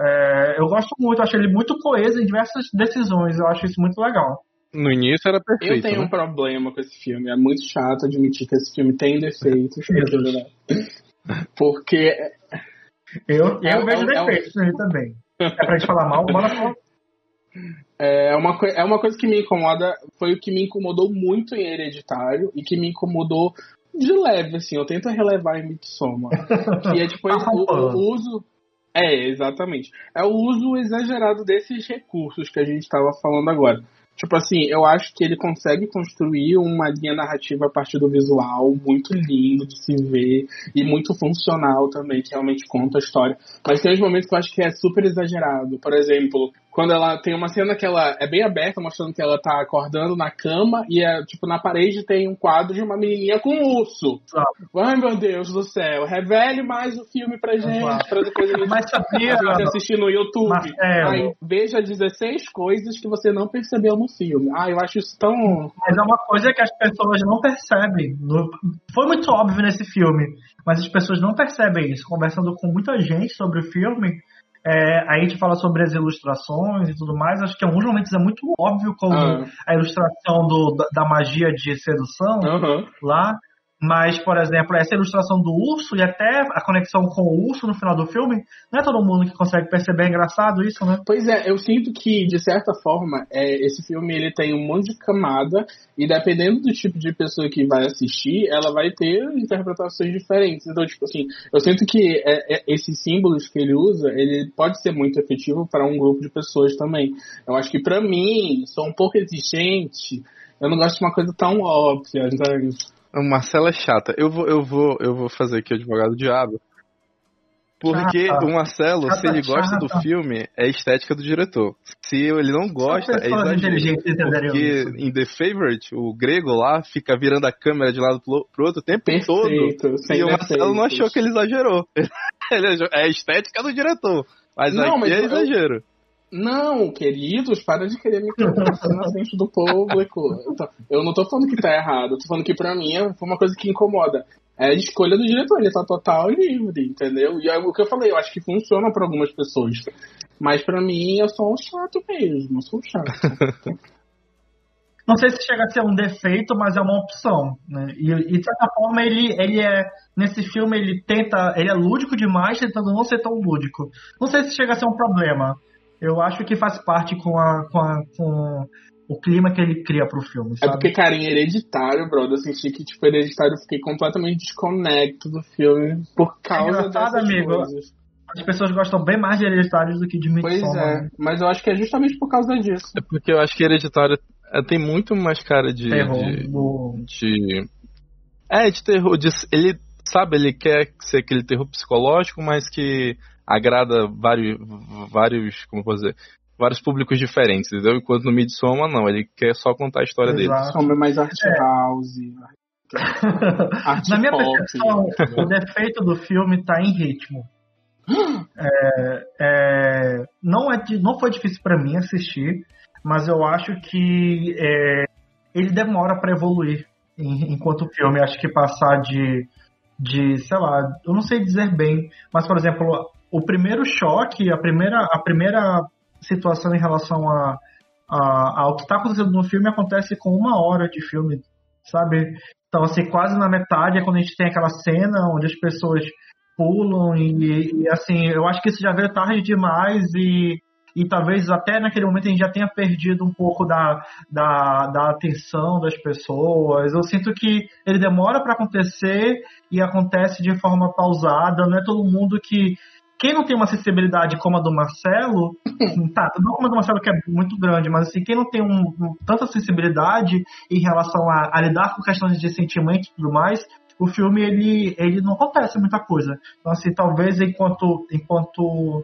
É, eu gosto muito, acho ele muito coeso em diversas decisões, eu acho isso muito legal. No início era perfeito. Eu tenho né? um problema com esse filme. É muito chato admitir que esse filme tem defeitos. Porque Eu, eu É- vejo é- é um- defeitos nele também. É pra gente falar mal, bora falar. É uma, coi- é uma coisa que me incomoda, foi o que me incomodou muito em Hereditário e que me incomodou de leve, assim, eu tento relevar em Midsommar. que é tipo o, o uso. É, exatamente. É o uso exagerado desses recursos que a gente estava falando agora. Tipo assim, eu acho que ele consegue construir uma linha narrativa a partir do visual muito lindo de se ver e muito funcional também, que realmente conta a história. Mas tem uns momentos que eu acho que é super exagerado. Por exemplo, quando ela tem uma cena que ela é bem aberta, mostrando que ela tá acordando na cama e é, tipo na parede tem um quadro de uma menininha com um urso. Ai meu Deus do céu, revele mais o filme pra gente, Exato. pra depois a gente, Mas sabia, a gente assistir no YouTube. Marcelo. Aí veja 16 coisas que você não percebeu no filme. Ah, eu acho isso tão. Mas é uma coisa que as pessoas não percebem. Foi muito óbvio nesse filme, mas as pessoas não percebem isso. Conversando com muita gente sobre o filme, é, aí a gente fala sobre as ilustrações e tudo mais. Acho que em alguns momentos é muito óbvio como Ah. a ilustração do- da, da magia de sedução Aham. lá. Mas, por exemplo, essa ilustração do urso e até a conexão com o urso no final do filme, não é todo mundo que consegue perceber. É engraçado isso, né? Pois é, eu sinto que, de certa forma, é, esse filme ele tem um monte de camada e dependendo do tipo de pessoa que vai assistir, ela vai ter interpretações diferentes. Então, tipo assim, eu sinto que é, é, esses símbolos que ele usa, ele pode ser muito efetivo para um grupo de pessoas também. Eu acho que pra mim, sou um pouco exigente, eu não gosto de uma coisa tão óbvia, sabe? O Marcelo é chata. Eu vou, eu vou, eu vou fazer aqui o advogado do diabo. Porque Chata. o Marcelo, se ele Chata, gosta do chata. filme, é a estética do diretor. Se ele não gosta, é exagero. Porque em The Favorite, o grego lá fica virando a câmera de lado pro outro o tempo todo. Perfeito, sem E o Marcelo não achou que ele exagerou. É a estética do diretor. Mas Não, aqui mas é eu- exagero. Não, queridos, para de querer me colocar na frente do público. Eu tô- Eu não tô falando que tá errado, eu tô falando que pra mim é- uma coisa que incomoda. É a escolha do diretor, ele tá total livre, entendeu? E é o que eu falei, eu acho que funciona pra algumas pessoas. Mas pra mim, eu sou um chato mesmo, eu sou um chato. Não sei se chega a ser um defeito, mas é uma opção. Né? E, e, de certa forma ele, ele é. Nesse filme ele tenta. Ele é lúdico demais, tentando não ser tão lúdico. Não sei se chega a ser um problema. Eu acho que faz parte com, a, com, a, com o clima que ele cria pro filme. É Sabe? porque, cara, em Hereditário, brother, eu senti que, tipo, Hereditário eu fiquei completamente desconecto do filme por causa engraçado, dessas amigo. coisas. As pessoas gostam bem mais de Hereditários do que de Pois Midsommar. é, né? mas eu acho que é justamente por causa disso. É porque eu acho que Hereditário é, tem muito mais cara de. Terror de- do- de. É, de terror. de- ele, sabe, ele quer ser aquele terror psicológico, mas que agrada vários. vários como eu vou dizer? Vários públicos diferentes, entendeu? Enquanto no Midsommar, não, ele quer só contar a história dele. Exato. Sombra mais art É. house, arte Na minha pop. percepção, o defeito do filme tá em ritmo. É, é, não, é, não foi difícil pra mim assistir, mas eu acho que é, ele demora pra evoluir em- enquanto filme. Acho que passar de, de, sei lá, eu não sei dizer bem, mas por exemplo, o primeiro choque, a primeira, a primeira situação em relação a, a- ao que está acontecendo no filme acontece com uma hora de filme, sabe? Então, assim, quase na metade é quando a gente tem aquela cena onde as pessoas pulam e, e, assim, eu acho que isso já veio tarde demais e, e talvez até naquele momento a gente já tenha perdido um pouco da, da, da atenção das pessoas. Eu sinto que ele demora para acontecer e acontece de forma pausada, não é todo mundo que quem não tem uma acessibilidade como a do Marcelo, tá, não como a do Marcelo que é muito grande, mas assim, quem não tem um, um- tanta acessibilidade em relação a, a lidar com questões de sentimento e tudo mais, o filme ele, ele não acontece muita coisa. Então assim, talvez enquanto enquanto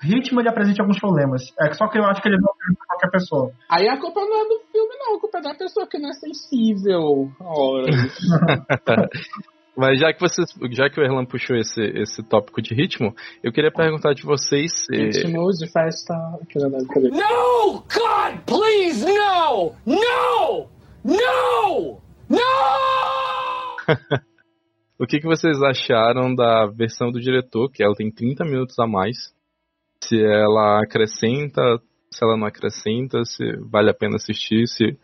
ritmo ele apresente alguns problemas. É só que eu acho que ele não é pra qualquer pessoa. Aí a culpa não é do filme, não. A culpa é da pessoa que não é sensível. Ora. Mas já que vocês, já que o Erlan puxou esse, esse tópico de ritmo, eu queria perguntar de vocês se Ritmo de festa. Cadê? No! God, please, no! No! No! No! o que, que vocês acharam da versão do diretor, que ela tem 30 minutos a mais. Se ela acrescenta, se ela não acrescenta, se vale a pena assistir, se,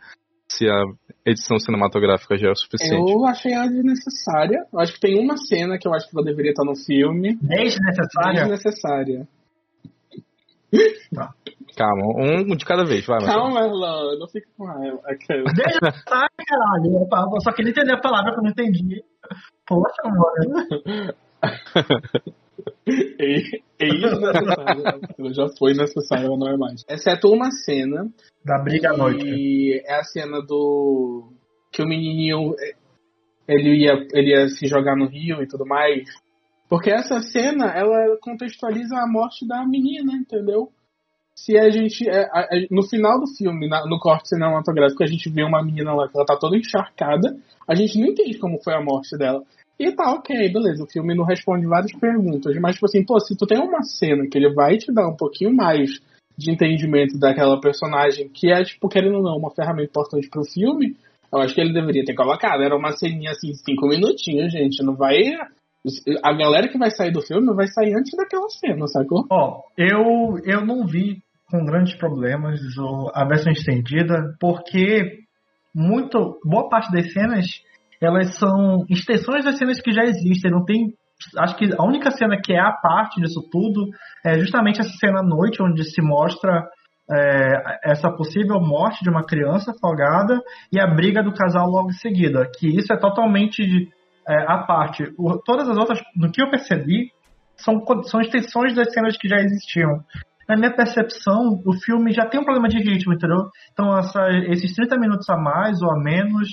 se a edição cinematográfica já é o suficiente? Eu achei ela desnecessária. Eu acho que tem uma cena que eu acho que ela deveria estar no filme. Desnecessária? Desnecessária. Tá. Calma, um de cada vez, vai. Calma, Erlan, não fica com raiva. Aquela. Desnecessária, caralho. Eu só queria entender a palavra que eu não entendi. Poxa, mano. É é desnecessário. Ela já foi necessária, ela não é mais. Exceto uma cena. Da briga à noite. E é a cena do. Que o menininho. Ele ia, ele ia se jogar no rio e tudo mais. Porque essa cena, ela contextualiza a morte da menina, entendeu? Se a gente. é, no final do filme, na- no corte cinematográfico, a gente vê uma menina lá que ela tá toda encharcada. A gente não entende como foi a morte dela. E tá, ok, beleza. O filme não responde várias perguntas. Mas, tipo assim, pô, se tu tem uma cena que ele vai te dar um pouquinho mais de entendimento daquela personagem, que é, tipo, querendo ou não, uma ferramenta importante pro filme, eu acho que ele deveria ter colocado. Era uma ceninha assim, cinco minutinhos, gente. Não vai. A galera que vai sair do filme vai sair antes daquela cena, sacou? Ó, eu, eu não vi com grandes problemas a versão estendida, porque muito, boa parte das cenas elas são extensões das cenas que já existem. Não tem. Acho que a única cena que é a parte disso tudo é justamente essa cena à noite, onde se mostra é, essa possível morte de uma criança afogada e a briga do casal logo em seguida. Que isso é totalmente é, à parte. O- todas as outras, no que eu percebi, são, são extensões das cenas que já existiam. Na minha percepção, o filme já tem um problema de ritmo, entendeu? Então, essa- esses 30 minutos a mais ou a menos,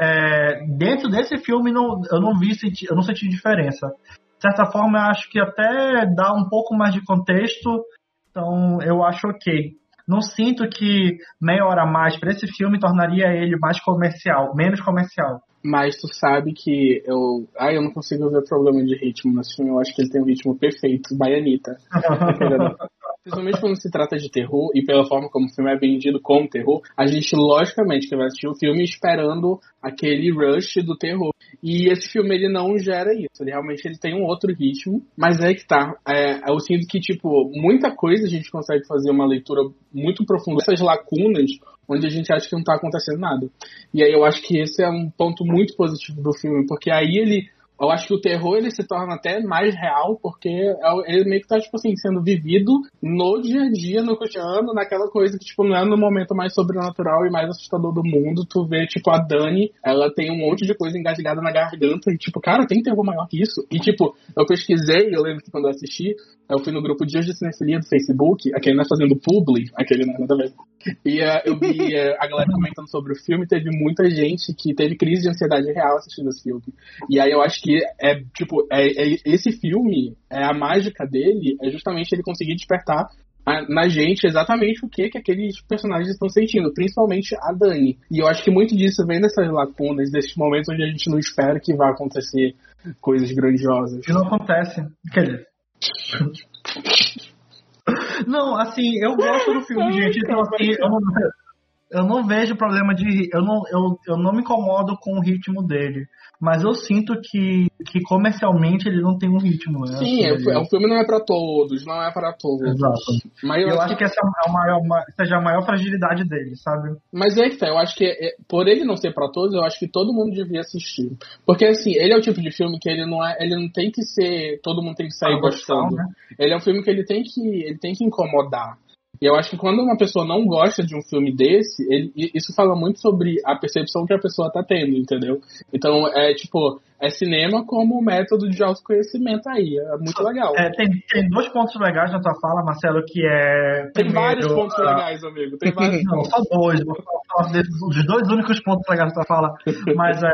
é, dentro desse filme, não, eu não vi, senti- eu não senti diferença. De certa forma, eu acho que até dá um pouco mais de contexto, então eu acho ok. Não sinto que meia hora a mais para esse filme tornaria ele mais comercial, menos comercial. Mas tu sabe que eu. Ai, eu não consigo ver problema de ritmo nesse filme. Eu acho que ele tem um ritmo perfeito. Baianita. Principalmente quando se trata de terror e pela forma como o filme é vendido como terror, a gente, logicamente, que vai assistir o filme esperando aquele rush do terror. E esse filme, ele não gera isso. Ele realmente ele tem um outro ritmo. Mas é que tá. É, eu sinto que, tipo, muita coisa a gente consegue fazer uma leitura muito profunda. Essas lacunas onde a gente acha que não tá acontecendo nada. E aí eu acho que esse é um ponto muito positivo do filme, porque aí ele. Eu acho que o terror ele se torna até mais real, porque é- ele meio que tá, tipo assim, sendo vivido no dia a dia, no cotidiano, naquela coisa que, tipo, não é no momento mais sobrenatural e mais assustador do mundo. Tu vê, tipo, a Dani, ela tem um monte de coisa engasgada na garganta, e, tipo, cara, tem terror maior que isso. E, tipo, eu pesquisei, eu lembro que quando eu assisti, eu fui no grupo Dias de Cinefilia do Facebook, aquele não é fazendo publi, aquele não é nada. E eh, eu vi eh, a galera comentando sobre o filme, teve muita gente que teve crise de ansiedade real assistindo esse filme. E aí eu acho que é, tipo, é, é- esse filme, é a mágica dele, é justamente ele conseguir despertar a- na gente exatamente o que que aqueles personagens estão sentindo, principalmente a Dani. E eu acho que muito disso vem dessas lacunas, desses momentos onde a gente não espera que vá acontecer coisas grandiosas. E não acontece. Quer dizer. Não, assim, eu gosto do filme, gente. Então, assim, eu não, eu não vejo problema de. Eu não, eu, eu não me incomodo com o ritmo dele. Mas eu sinto que, que comercialmente ele não tem um ritmo. Né? Sim, é, Assim, o filme não é pra todos, não é para todos. Exato. Mas eu, Eu, acho acho que essa é a maior, seja a maior fragilidade dele, sabe? Mas é que tá, eu acho que é- por ele não ser pra todos, eu acho que todo mundo devia assistir. Porque assim, ele é o tipo de filme que ele não é, ele não tem que ser, todo mundo tem que sair gostando. né? Ele é um filme que ele tem que, ele tem que incomodar. E eu acho que quando uma pessoa não gosta de um filme desse, ele- isso fala muito sobre a percepção que a pessoa tá tendo, entendeu? Então, é tipo, é cinema como método de autoconhecimento aí, é muito legal. É, tem, tem dois pontos legais na tua fala, Marcelo, que é. Tem primeiro, vários pontos a- legais, amigo, tem vários Não, só dois. Vou falar dos dois únicos pontos legais da tua fala. Mas é,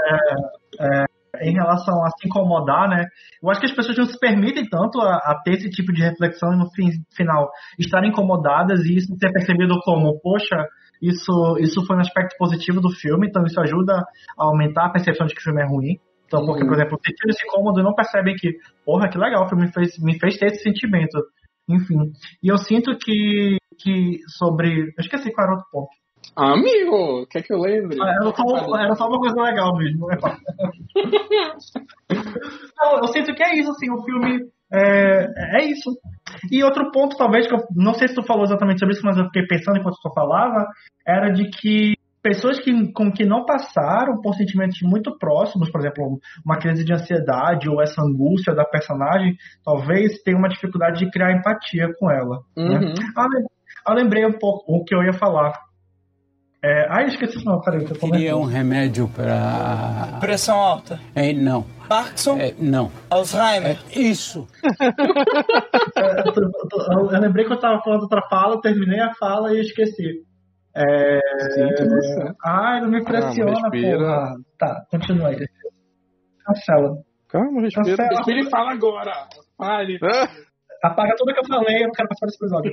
é, em relação a se incomodar, né? Eu acho que as pessoas não se permitem tanto a, a ter esse tipo de reflexão e no fim, final estarem incomodadas e isso ser percebido como, poxa, isso, isso foi um aspecto positivo do filme, então isso ajuda a aumentar a percepção de que o filme é ruim. Então, porque, por exemplo, tem esse incômodo e não percebem que, porra, que legal, o filme me fez, me fez ter esse sentimento. Enfim. E eu sinto que, que sobre. Eu esqueci qual era o outro ponto. Amigo, quer que eu lembre? Ah, Era só, era só uma coisa legal mesmo. Não, eu sinto que é isso, assim, o filme é, é isso. E outro ponto, talvez, que eu não sei se tu falou exatamente sobre isso, mas eu fiquei pensando enquanto tu falava, era de que pessoas que, com que não passaram por sentimentos muito próximos, por exemplo, uma crise de ansiedade ou essa angústia da personagem, talvez tenham uma dificuldade de criar empatia com ela. Né? Uhum. Ah, lem- ah, lembrei um pouco o que eu ia falar. É, ah, eu esqueci não, peraí, que eu Queria um remédio para. Pressão alta. É, não. Parkinson? É, não. Alzheimer? Isso. É, eu, tô- eu eu- eu lembrei que eu tava falando outra fala, eu terminei a fala e esqueci. É... Você. Ai, não me pressiona, Calma, respira. porra. Tá, continua aí. Cancela. Calma, respira. Cancela. Respira e fala agora. Fale. Ah, Apaga tudo que eu falei, eu não quero passar desse episódio.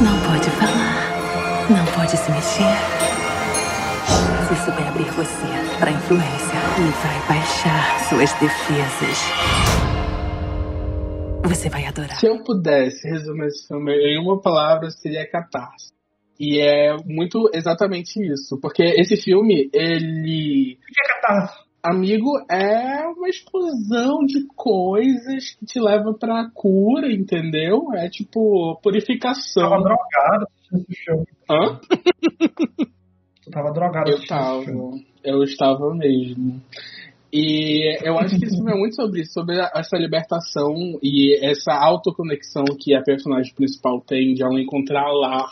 Não pode falar. Não pode se mexer. Se souber abrir você para influência e vai baixar suas defesas. Você vai adorar. Se eu pudesse resumir esse filme em uma palavra, seria catarse. E é muito exatamente isso. Porque esse filme, ele. O que é catarse? Amigo, é uma explosão de coisas que te leva pra cura, entendeu? É tipo purificação. tava drogado assistindo esse filme. Hã? Tu tava drogado Eu tava. Eu estava mesmo. E eu acho que filme é muito sobre isso, sobre essa libertação e essa autoconexão que a personagem principal tem de ela encontrar lar,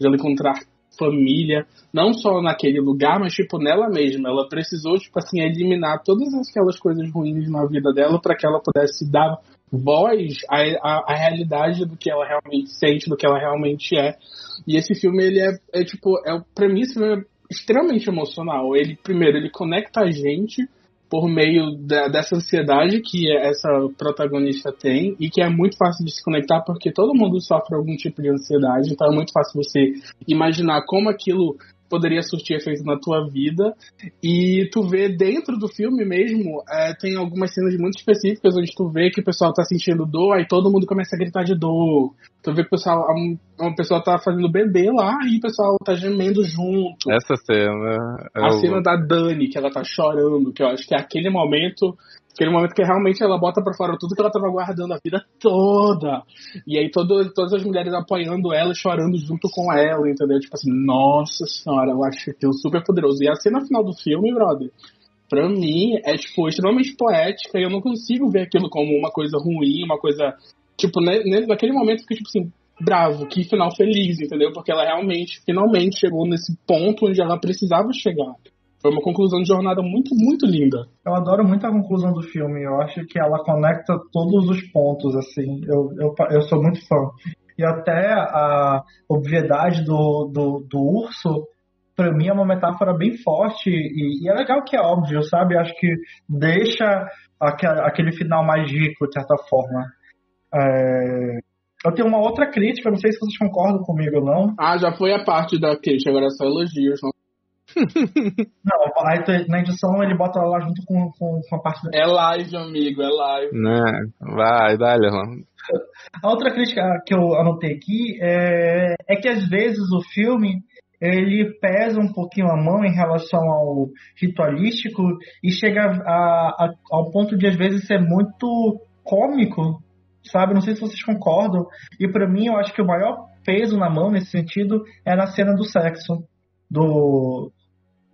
de ela encontrar família, não só naquele lugar, mas tipo nela mesma. Ela precisou tipo assim eliminar todas aquelas coisas ruins na vida dela para que ela pudesse dar voz à, à realidade do que ela realmente sente, do que ela realmente é. E esse filme ele é, é tipo, é para mim esse filme é extremamente emocional. Ele primeiro ele conecta a gente por meio da- dessa ansiedade que essa protagonista tem e que é muito fácil de se conectar porque todo mundo sofre algum tipo de ansiedade, então é muito fácil você imaginar como aquilo poderia surtir efeito na tua vida e tu vê dentro do filme mesmo é, tem algumas cenas muito específicas onde tu vê que o pessoal tá sentindo dor aí todo mundo começa a gritar de dor tu vê que o pessoal uma pessoa tá fazendo bebê lá e o pessoal tá gemendo junto essa cena. é a o- cena da Dani, que ela tá chorando, que eu acho que é aquele momento, aquele momento que realmente ela bota pra fora tudo que ela tava guardando a vida toda. E aí todo, todas as mulheres apoiando ela, chorando junto com ela, entendeu? Tipo assim, nossa senhora, eu acho aquilo super poderoso. E a cena final do filme, brother, pra mim é tipo extremamente poética e eu não consigo ver aquilo como uma coisa ruim, uma coisa. Tipo, né, naquele momento que, tipo assim, bravo, que final feliz, entendeu? Porque ela realmente, finalmente chegou nesse ponto onde ela precisava chegar. Foi uma conclusão de jornada muito, muito linda. Eu adoro muito a conclusão do filme. Eu acho que ela conecta todos os pontos, assim. Eu, eu, eu sou muito fã. E até a obviedade do, do, do urso, pra mim, é uma metáfora bem forte. E, e é legal que é óbvio, sabe? Acho que deixa aquele, aquele final mais rico, de certa forma. É, Eu tenho uma outra crítica, não sei se vocês concordam comigo ou não. Ah, já foi a parte da crítica, agora é só elogios. Não. Não, aí tu- na edição ele bota lá junto com, com, com a parte da... É live, amigo, é live. Né? Vai, dá-lhe. A outra crítica que eu anotei aqui é, é que às vezes o filme ele pesa um pouquinho a mão em relação ao ritualístico e chega a, a- ao ponto de às vezes ser muito cômico, sabe? Não sei se vocês concordam. E pra mim eu acho que o maior peso na mão nesse sentido é na cena do sexo do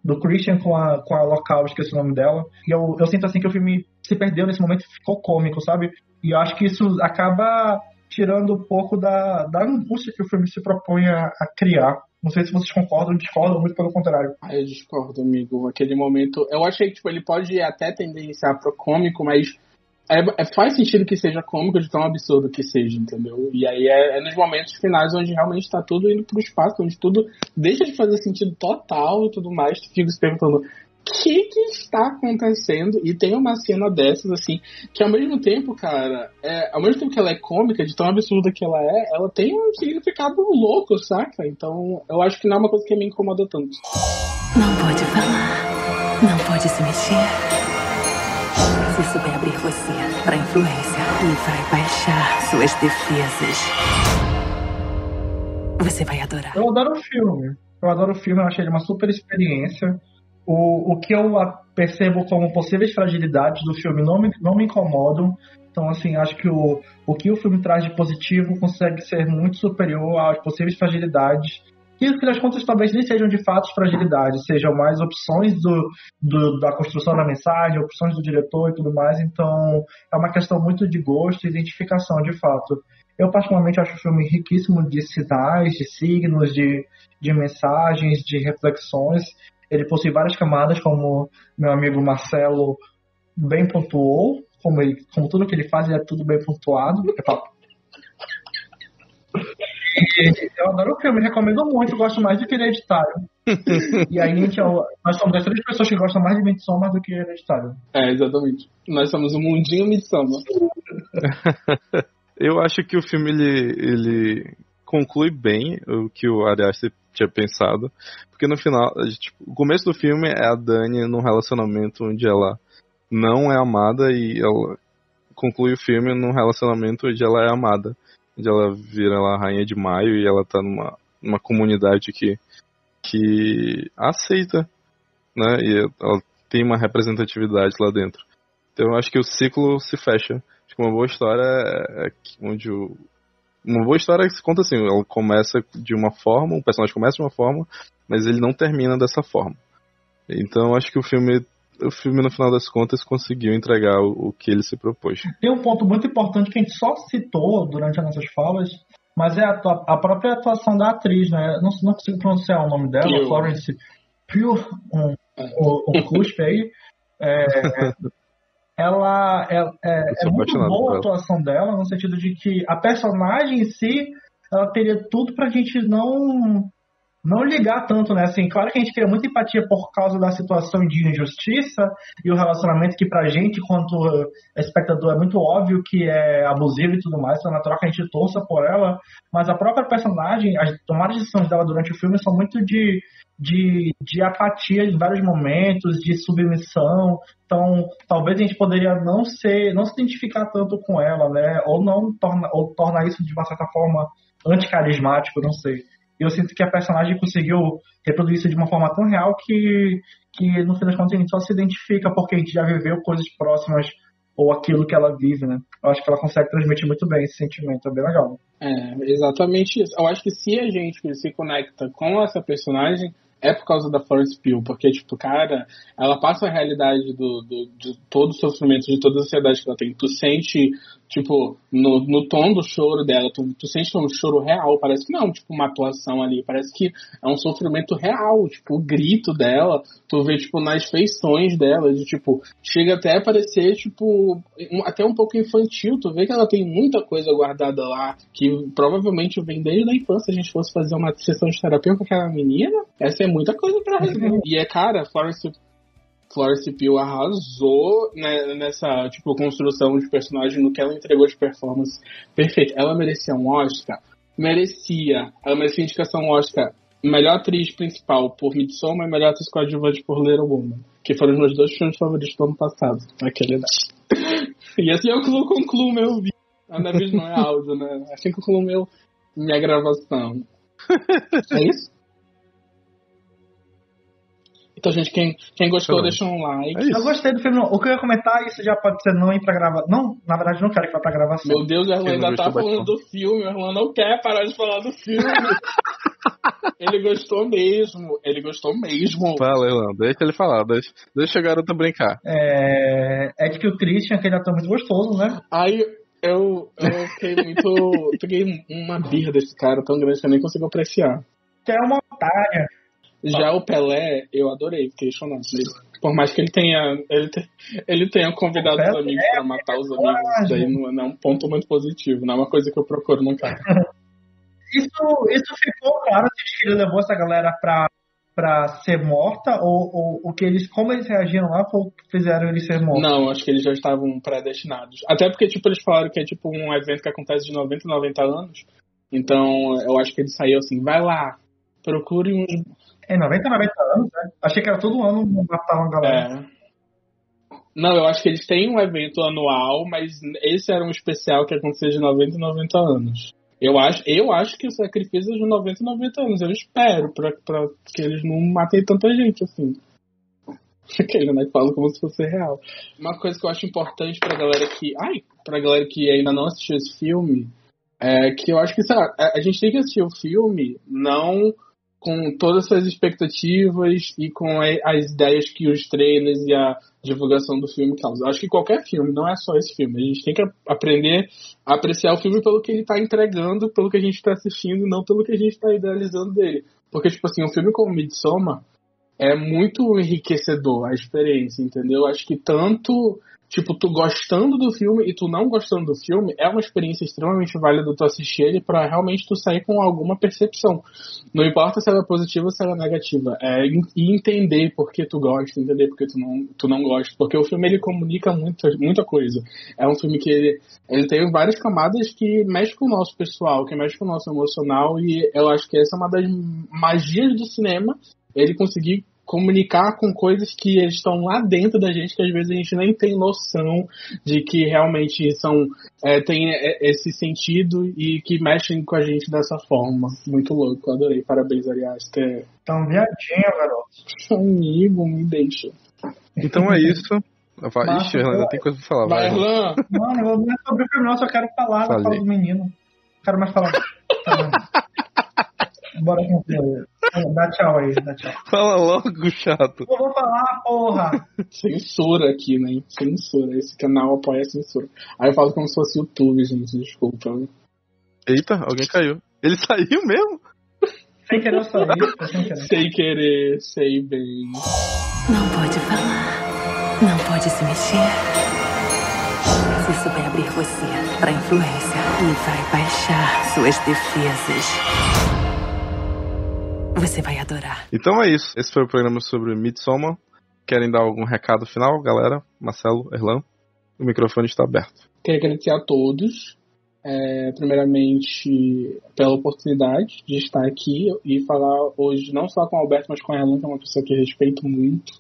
do Christian com a, com a local, esqueci o nome dela. E eu, eu sinto assim que o filme se perdeu nesse momento e ficou cômico, sabe? E eu acho que isso acaba tirando um pouco da, da angústia que o filme se propõe a, a criar. Não sei se vocês concordam discordam, muito pelo contrário. Ah, eu discordo, amigo. Aquele momento. Eu achei que tipo, ele pode até tendenciar pro cômico, mas é, é- faz sentido que seja cômico de tão absurdo que seja, entendeu? E aí é, é nos momentos finais onde realmente tá tudo indo pro espaço, onde tudo deixa de fazer sentido total e tudo mais. Tu fica se perguntando. O que, que está acontecendo? E tem uma cena dessas, assim, que ao mesmo tempo, cara, é, ao mesmo tempo que ela é cômica, de tão absurda que ela é, ela tem um significado louco, saca? Então, eu acho que não é uma coisa que me incomoda tanto. Não pode falar. Não pode se mexer. Se souber abrir você para influência e vai baixar suas defesas. Você vai adorar. Eu adoro o filme. Eu adoro o filme, eu achei ele uma super experiência. O, o que eu percebo como possíveis fragilidades do filme não me, não me incomodam. Então, assim, acho que o, o que o filme traz de positivo consegue ser muito superior às possíveis fragilidades. Que no fim das contas talvez nem sejam de fato fragilidades, sejam mais opções do, do, da construção da mensagem, opções do diretor e tudo mais. Então é uma questão muito de gosto e identificação de fato. Eu particularmente acho o filme riquíssimo de sinais, de signos, de, de mensagens, de reflexões. Ele possui várias camadas, como meu amigo Marcelo bem pontuou, como, ele, como tudo que ele faz é tudo bem pontuado. Eu adoro o filme, recomendo muito, gosto mais do que Hereditário. e aí, gente, nós somos as três pessoas que gostam mais de Midsommar do que Hereditário. É, exatamente. Nós somos o um mundinho Midsommar. eu acho que o filme, ele, ele conclui bem o que o Ari tinha pensado. Porque no final, tipo, o começo do filme é a Dani num relacionamento onde ela não é amada e ela conclui o filme num relacionamento onde ela é amada onde ela vira lá rainha de maio e ela tá numa, numa comunidade que, que aceita, né? E ela tem uma representatividade lá dentro. Então eu acho que o ciclo se fecha. Acho que uma boa história é, é onde o. Uma boa história se conta assim, ela começa de uma forma, o personagem começa de uma forma, mas ele não termina dessa forma. Então acho que o filme o filme, no final das contas, conseguiu entregar o, o, que ele se propôs. Tem um ponto muito importante que a gente só citou durante as nossas falas, mas é a, a própria atuação da atriz, né? Não, não consigo pronunciar o nome dela, Pure. Florence Pure, um, um, um cuspe aí. É, ela é, é, é muito boa a atuação dela, no sentido de que a personagem em si, ela teria tudo pra gente não não ligar tanto, né? Assim, claro que a gente cria muita empatia por causa da situação de injustiça e o relacionamento que pra gente, quanto espectador, é muito óbvio que é abusivo e tudo mais, então na troca a gente torça por ela, mas a própria personagem, as tomadas de decisões dela durante o filme são muito de, de, de apatia em vários momentos, de submissão, então talvez a gente poderia não ser, não se identificar tanto com ela, né? Ou não torna, ou tornar isso de uma certa forma anticarismático, não sei. Eu sinto que a personagem conseguiu reproduzir isso de uma forma tão real que, que no fim das contas a gente só se identifica porque a gente já viveu coisas próximas ou aquilo que ela vive, né? Eu acho que ela consegue transmitir muito bem esse sentimento, é bem legal. É, exatamente isso. Eu acho que se a gente se conecta com essa personagem, é por causa da Florence Pugh, porque, tipo, cara, ela passa a realidade do, do, de todo o sofrimento, de toda a sociedade que ela tem. Tu sente, tipo, no, no tom do choro dela, tu, tu sente um choro real, parece que não, tipo, uma atuação ali, parece que é um sofrimento real, tipo, o grito dela, tu vê, tipo, nas feições dela, de, tipo, chega até a parecer, tipo, um, até um pouco infantil, tu vê que ela tem muita coisa guardada lá, que provavelmente vem desde a infância, a gente fosse fazer uma sessão de terapia com aquela menina, essa é muita coisa pra resolver. e é, cara, Florence, Florence Pugh arrasou né, nessa, tipo, construção de personagem, no que ela entregou de performance perfeito. Ela merecia um Oscar? Merecia. Ela merecia indicação Oscar melhor atriz principal por Midsommar e melhor atriz coadjuvante por Little Woman. Que foram os meus dois filmes favoritos do ano passado, naquele idade. e assim eu concluo meu vídeo. A minha vídeo não é áudio, né? Assim que eu concluo meu, minha gravação. É isso? Então, gente, quem, quem gostou, deixa um like. É eu gostei do filme. O que eu ia comentar, isso já pode ser não ir pra gravação. Não, na verdade, não quero que vá pra gravação. Meu Deus, o Erlan ainda tá falando do filme. O Erlan não quer parar de falar do filme. ele gostou mesmo. Ele gostou mesmo. Fala, Erlan. Deixa ele falar. Deixa, deixa a garota brincar. É, é de que o Christian, aquele ator muito gostoso, né? Aí eu, eu fiquei muito. peguei uma birra desse cara tão grande que eu nem consigo apreciar. Que é uma otária. Já o Pelé, eu adorei, fiquei chorando. Por mais que ele tenha, ele, te, ele tenha convidado os amigos para matar os amigos, isso daí não, não, é um ponto muito positivo, não é uma coisa que eu procuro no cara. isso, isso ficou claro se ele levou essa galera pra, pra ser morta, ou, ou, ou que eles, como eles reagiram lá, fizeram eles ser mortos? Não, acho que eles já estavam predestinados. Até porque, tipo, eles falaram que é tipo um evento que acontece de 90 em 90 anos. Então, eu acho que ele saiu assim, vai lá, procure uns é 90, 90 anos, né? Achei que era todo ano matavam a galera. É. Não, eu acho que eles têm um evento anual, mas esse era um especial que acontecia de 90 e 90 anos. Eu acho, eu acho que o sacrifício é de 90 e 90 anos. Eu espero pra, pra que eles não matem tanta gente assim. Aquele, né? Fala como se fosse real. Uma coisa que eu acho importante pra galera que. Ai! Pra galera que ainda não assistiu esse filme. É que eu acho que, sabe, a gente tem que assistir o filme não com todas as suas expectativas e com as ideias que os trailers e a divulgação do filme causam. Acho que qualquer filme, não é só esse filme. A gente tem que aprender a apreciar o filme pelo que ele está entregando, pelo que a gente está assistindo, não pelo que a gente está idealizando dele. Porque, tipo assim, um filme como Midsommar é muito enriquecedor a experiência, entendeu? Acho que tanto, tipo, tu gostando do filme e tu não gostando do filme é uma experiência extremamente válida tu assistir ele pra realmente tu sair com alguma percepção. Não importa se ela é positiva ou se ela é negativa. É en- entender por que tu gosta, entender por que tu não, tu não gosta. Porque o filme ele comunica muita, muita coisa. É um filme que ele, ele tem várias camadas que mexe com o nosso pessoal, que mexe com o nosso emocional. E eu acho que essa é uma das magias do cinema ele conseguir comunicar com coisas que estão lá dentro da gente que às vezes a gente nem tem noção de que realmente são é, tem é, esse sentido e que mexem com a gente dessa forma muito louco adorei parabéns aliás ter Então, viadinho, garoto. amigo me deixa Então é isso. Vai, Ixi, boa. tem coisa pra falar. vai. Erlan Mano, não é sobre o filme, não, só quero falar da fala do menino. Não quero mais falar. Bora concluir. Dá tchau aí, dá tchau. Fala logo, chato. Eu vou falar, porra! censura aqui né censura esse canal apoia a censura aí eu falo como se fosse YouTube gente desculpa Eita, alguém caiu. Ele saiu mesmo? Sem querer eu querer. sem querer sei bem Não pode falar. Não pode se mexer. Se isso vai abrir você para influência e vai baixar suas defesas. Você vai adorar. Então é isso. Esse foi o programa sobre Midsommar. Querem dar algum recado final, galera? Marcelo, Erlan? O microfone está aberto. Queria agradecer a todos, é, primeiramente pela oportunidade de estar aqui e falar hoje não só com o Alberto, mas com a Erlan, que é uma pessoa que eu respeito muito.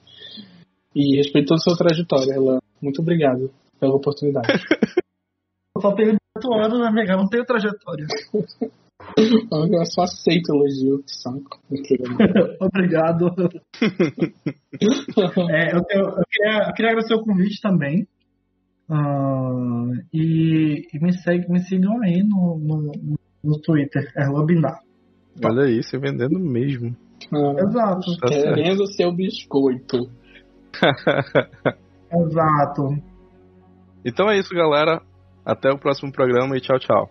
E respeito toda a sua trajetória, Erlan. Muito obrigado pela oportunidade. Eu só tenho 18 anos, amiga, não tenho trajetória. eu só aceito elogio, que saco. Obrigado. É, eu, tenho- eu queria, eu queria agradecer o convite também. Ah, e, e me, segue, me sigam aí no, no, no Twitter, é Lobindar. Olha aí, se vendendo mesmo. Exato. Tá. Querendo seu biscoito. Exato. Então é isso, galera. Até o próximo programa e tchau, tchau.